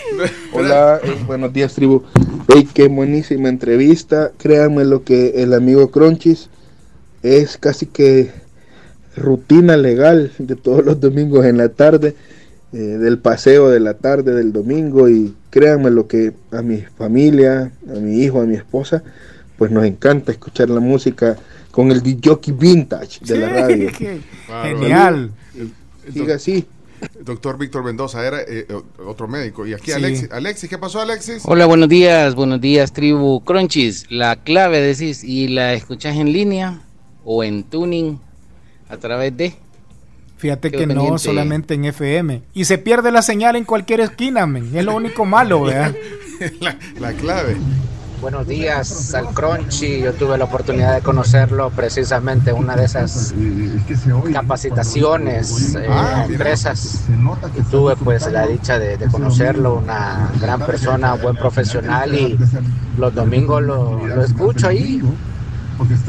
Hola, eh, buenos días tribu. Hey, qué buenísima entrevista. Créanme lo que el amigo Cronchis es casi que rutina legal de todos los domingos en la tarde, eh, del paseo de la tarde del domingo y créanme lo que a mi familia, a mi hijo, a mi esposa, pues nos encanta escuchar la música con el DJ vintage de la radio. Genial. Siga así. Doctor Víctor Mendoza era eh, otro médico. Y aquí Sí. Alexis. Alexis, ¿qué pasó, Alexis? Hola, buenos días, buenos días, tribu Crunchies. La clave decís, y la escuchás en línea o en tuning a través de. Fíjate Quedo que no pendiente. solamente en FM. Y se pierde la señal en cualquier esquina, men. Es lo único malo, ¿verdad? la, la clave. Buenos días al Crunchy. Yo tuve la oportunidad de conocerlo precisamente en una de esas capacitaciones, eh, Ah, empresas. Y tuve pues la dicha de, de conocerlo, una gran persona, buen profesional y los domingos lo, lo escucho ahí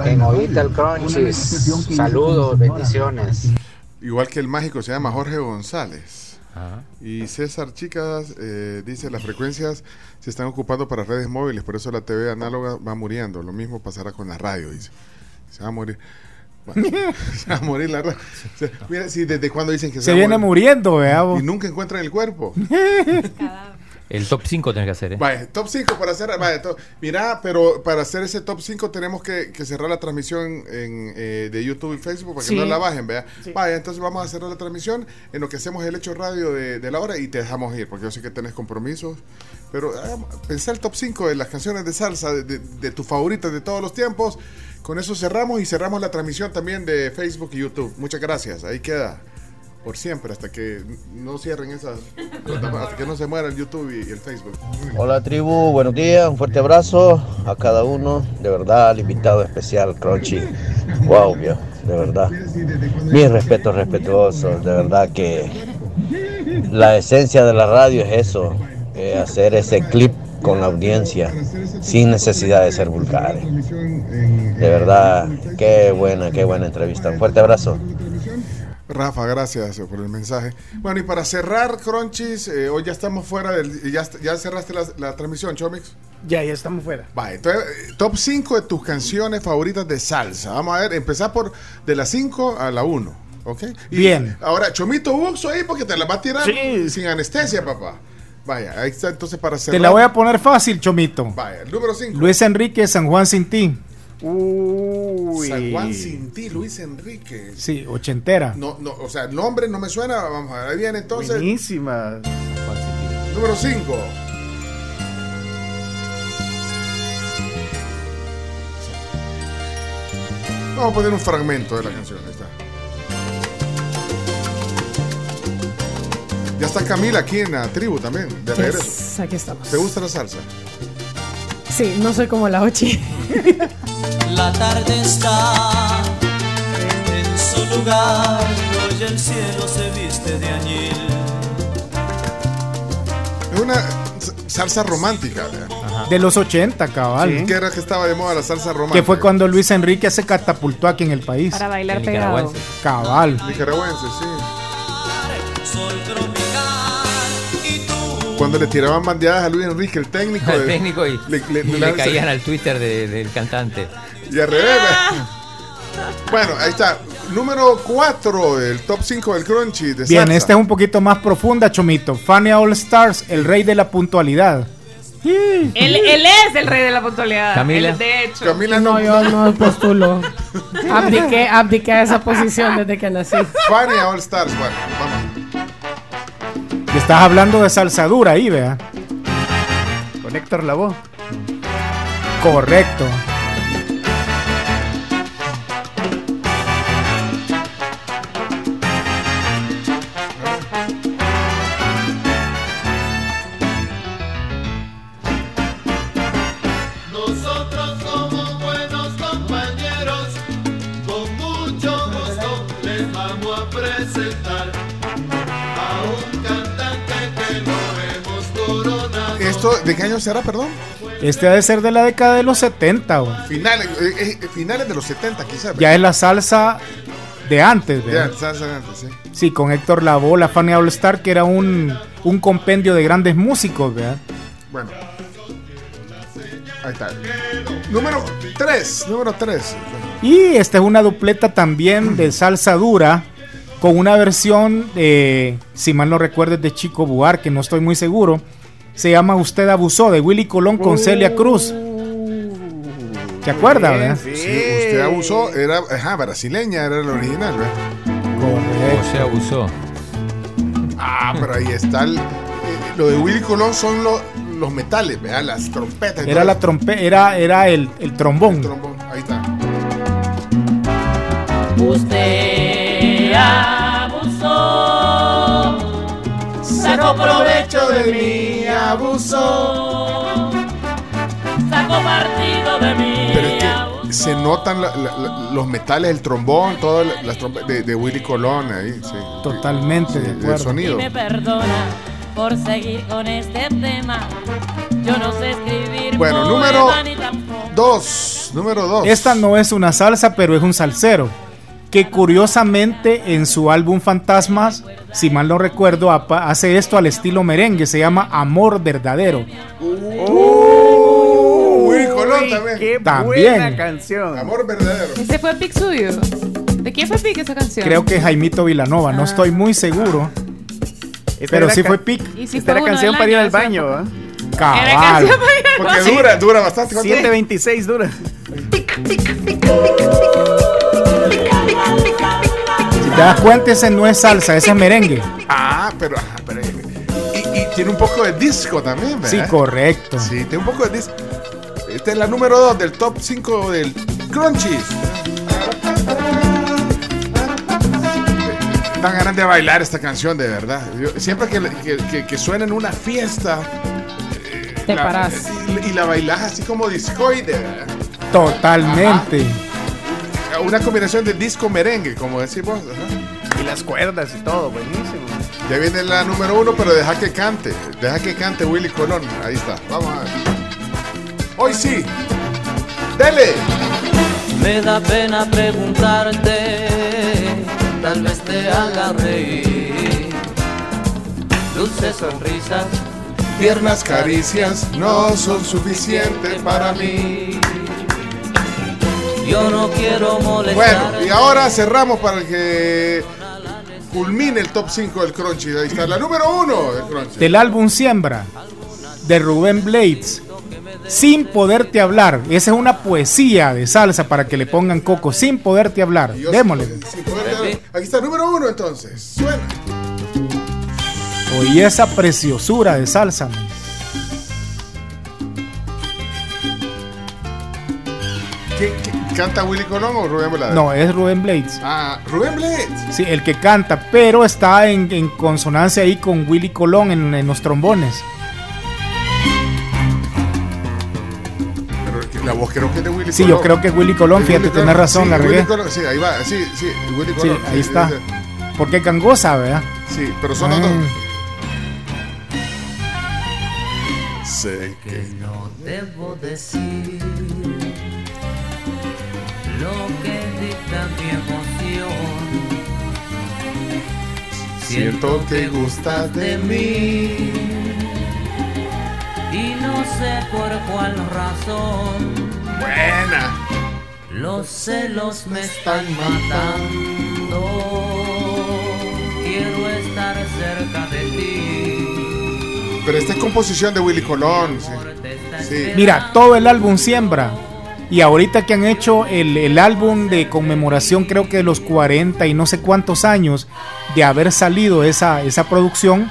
en Oíta el Crunchy. Saludos, bendiciones. Igual que el mágico se llama Jorge González. Ajá. Y César Chicas eh, dice, las frecuencias se están ocupando para redes móviles, por eso la TV análoga va muriendo. Lo mismo pasará con la radio, dice. Se va a morir. Bueno, se va a morir la radio. O sea, mira, si desde cuando dicen que se, Se va a viene muriendo, vea. vos. y nunca encuentran el cuerpo. El top 5 tenés que hacer, ¿eh? Vaya, top 5 para hacer. Vaya, to- mira, pero para hacer ese top 5 tenemos que, que cerrar la transmisión en, eh, de YouTube y Facebook para que Sí. no la bajen, vea. Sí. Vaya, entonces vamos a cerrar la transmisión en lo que hacemos el hecho radio de, de la hora y te dejamos ir, porque yo sé que tenés compromisos. Pero ah, pensá el top 5 de las canciones de salsa, de, de- de tus favoritas de todos los tiempos. Con eso cerramos y cerramos la transmisión también de Facebook y YouTube. Muchas gracias. Ahí queda. Por siempre, hasta que no cierren esas plataformas, hasta que no se muera el YouTube y, y el Facebook. Hola tribu, buenos días, un fuerte abrazo a cada uno, de verdad, al invitado especial, Crunchy. Wow, viejo, de verdad. Mis respetos respetuosos, de verdad que la esencia de la radio es eso, eh, hacer ese clip con la audiencia, sin necesidad de ser vulgares. De verdad, qué buena, qué buena entrevista. Un fuerte abrazo. Rafa, gracias por el mensaje. Bueno, y para cerrar, Crunchies, eh, hoy ya estamos fuera del. Ya, ya cerraste la, la transmisión, Chomix. Ya, ya estamos fuera. Entonces, eh, top 5 de tus canciones favoritas de salsa. Vamos a ver, empezar por de la 5 a la 1. ¿Ok? Y Bien. Ahora, Chomito Buxo ahí porque te la va a tirar sin anestesia, papá. Vaya, ahí está entonces para cerrar. Te la voy a poner fácil, Chomito. Vaya, el número 5. Luis Enrique, San Juan sin ti. San Juan sin ti, Luis Enrique. Sí, ochentera. No, no, o sea, el nombre no me suena. Vamos a ver, ahí viene entonces. Buenísima. Número 5. Vamos a poner un fragmento de la canción. Ahí está. Ya está Camila aquí en la tribu también, de regreso. Yes, aquí estamos. ¿Te gusta la salsa? Sí, no soy como la Ochi. La tarde está en su lugar, hoy el cielo se viste de añil. Es una salsa romántica. De los 80, cabal. ¿Qué era que estaba de moda la salsa romántica? Que fue cuando Luis Enrique se catapultó aquí en el país. Para bailar pegado. nicaragüense. Cabal. Nicaragüense, sí. Cuando le tiraban bandeadas a Luis Enrique, el técnico. El técnico y le, le- y le- le caían al Twitter de- del cantante. Y al revés. Bueno, ahí está. Número 4 del top 5 del Crunchy de Bien, salsa. esta es un poquito más profunda, Chomito. Fania All Stars, el rey de la puntualidad. Él, él es el rey de la puntualidad. Camila. Él, de hecho. Camila No, yo no postulo. Abdiqué, abdiqué a esa posición desde que nací. Fania All Stars, bueno, vamos. Estás hablando de salsa dura ahí, vea. Con Héctor Lavoe. Correcto. Coronado. ¿Esto de qué año será, perdón? Este ha de ser de la década de los 70, o. Finales, eh, eh, finales de los 70, quizás. Ya es la salsa de antes, Ya, vea. salsa de antes, sí. Sí, con Héctor Lavoe, la Fania All Star, que era un, un compendio de grandes músicos, vea. Bueno. Ahí está. Número 3, número 3. Y esta es una dupleta también de salsa dura con una versión, de, si mal no recuerdo, de Chico Buarque, no estoy muy seguro. Se llama Usted Abusó, de Willy Colón con Celia Cruz. ¿Te acuerdas, verdad? Sí, usted abusó, era ajá, brasileña, era la original, ¿verdad? Correcto. Se abusó. Ah, pero ahí está. el- eh, lo de Willy Colón son los, los metales, ¿verdad? Las trompetas. Era la eso. trompe era, era el, el trombón. trombón. Ahí está. Usted abusó, sacó provecho de mí, abusó, sacó partido de mí. Pero es que se notan la- la- la- los metales, el trombón, todas la- las trompetas de, de Willy Colón ahí, sí. Totalmente de el acuerdo. sonido. me perdona por seguir con este tema. Yo no sé escribir. Bueno, número ni tampoco. dos. Número dos. Esta no es una salsa, pero es un salsero. Que curiosamente en su álbum Fantasmas, si mal no recuerdo, hace esto al estilo merengue, se llama Amor Verdadero. Willy Colón también. Qué También. buena canción. Amor verdadero. Ese fue pick suyo. ¿De quién fue pick esa canción? Creo que Jaimito Vilanova, no estoy muy seguro. Esta Pero sí fue pic. Y sí Esta fue era canción para ir al baño, ¿ah? Era Cabal. Porque dura, dura bastante. ¿cuánto? 726 dura. Si te das cuenta, ese no es salsa, ese es merengue. Ah, pero, ah, pero y, y tiene un poco de disco también, ¿verdad? Sí, correcto. Sí, tiene un poco de disco. Esta es la número 2 del top 5 del Crunchies. Dan ganas de bailar esta canción, de verdad. Yo- siempre que, que, que- que suena en una fiesta. eh, Te la- parás. Y, y la bailas así como discoide, ¿verdad? Totalmente. Una combinación de disco merengue, como decís vos. ajá. Y las cuerdas y todo, buenísimo. Ya viene la número uno, pero deja que cante. Deja que cante Willy Colón. Ahí está. Vamos a ver. Hoy sí. Dele. Me da pena preguntarte, tal vez te haga reír. Dulces sonrisas, Tiernas caricias no son suficientes para mí. Yo no quiero molestar. Bueno, y ahora cerramos para el que culmine el top 5 del Crunchy. Ahí está la número uno del Crunchy. Del álbum Siembra, de Rubén Blades. Sin poderte hablar. Esa es una poesía de salsa para que le pongan coco. Sin poderte hablar. Démosle. Aquí está el número uno entonces. Suena. Oye esa preciosura de salsa. man. ¿Qué- qué- ¿Canta Willy Colón o Rubén Blades? No, es Rubén Blades. Ah, Rubén Blades. Sí, el que canta, pero está en, en consonancia ahí con Willy Colón en, en los trombones. Pero la voz creo que es de Willy Sí, Colón. yo creo que es Willy Colón, fíjate, Colón. razón, Sí, la regué. Colón, Sí, ahí va, sí, sí, Willy Sí, Colón. ahí sí, está. ese. Porque es gangosa, ¿verdad? Sí, pero son los dos. Sé que no debo decir lo que dicta mi emoción. Siento que gustas de mí. Y no sé por cuál razón. Buena. Los celos me están matando. Quiero estar cerca de ti. Pero esta es composición de Willy Colón. Sí. Sí. Mira, todo el álbum siembra. Y ahorita que han hecho el, el álbum de conmemoración, creo que de los 40 y no sé cuántos años de haber salido esa, esa producción,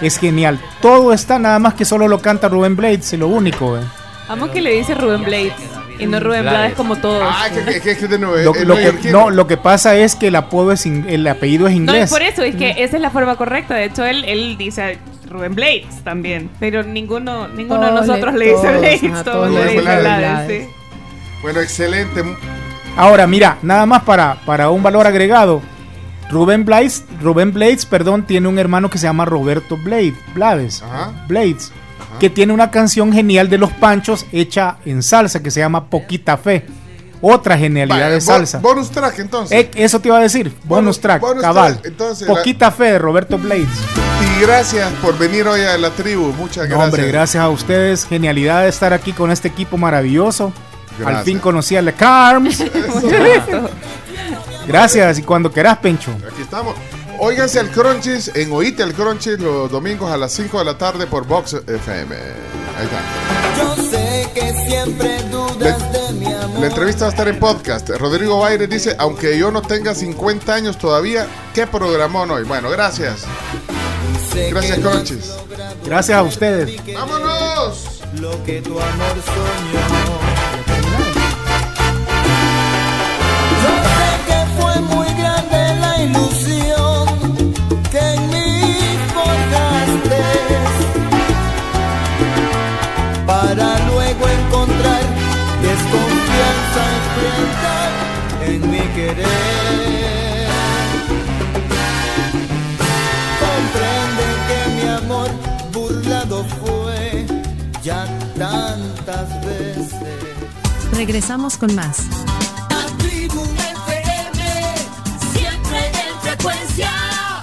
es genial. Todo está, nada más que solo lo canta Rubén Blades, es lo único. eh. Amo que le dice Rubén Blades y no Rubén Blades. Blades como todos. Ah, que, que, que, nuevo. Lo, lo que, no, lo que pasa es que el apodo es in- el apellido es No, es inglés. por eso, es que esa es la forma correcta. De hecho, él, él dice Rubén Blades también. Pero ninguno, ninguno de Todos nosotros le dice Blades. Todos todos le dicen dicen Blades. Blades. sí. Bueno, excelente. Ahora, mira, nada más para, para un valor agregado. Rubén Blades, Rubén Blades, perdón, tiene un hermano que se llama Roberto Blade, Blades, Blades, que tiene una canción genial de los Panchos hecha en salsa que se llama Poquita Fe. Otra genialidad de salsa. bonus track entonces. Eh, eso te iba a decir, bonus track, bonus cabal. track, entonces, la- Poquita Fe de Roberto Blades. Y gracias por venir hoy a la tribu. Muchas No, gracias. hombre, gracias a ustedes. Genialidad de estar aquí con este equipo maravilloso. Gracias. Al fin conocí a Le Carms. gracias y cuando querás, Pencho. Aquí estamos. Óiganse al Crunchies en Oíte al Crunchies los domingos a las 5 de la tarde por Box FM. Ahí está. Yo sé que siempre dudas de mi amor. La entrevista va a estar en podcast. Rodrigo Baire dice, aunque yo no tenga 50 años todavía, ¿qué programón hoy? Bueno, gracias. Gracias, Crunchies. Gracias a ustedes. ¡Vámonos! Lo que tu amor soñó. mi querer. Comprende que mi amor burlado fue ya tantas veces. Regresamos con más.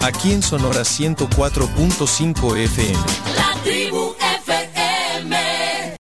Aquí en Sonora 104.5 FM.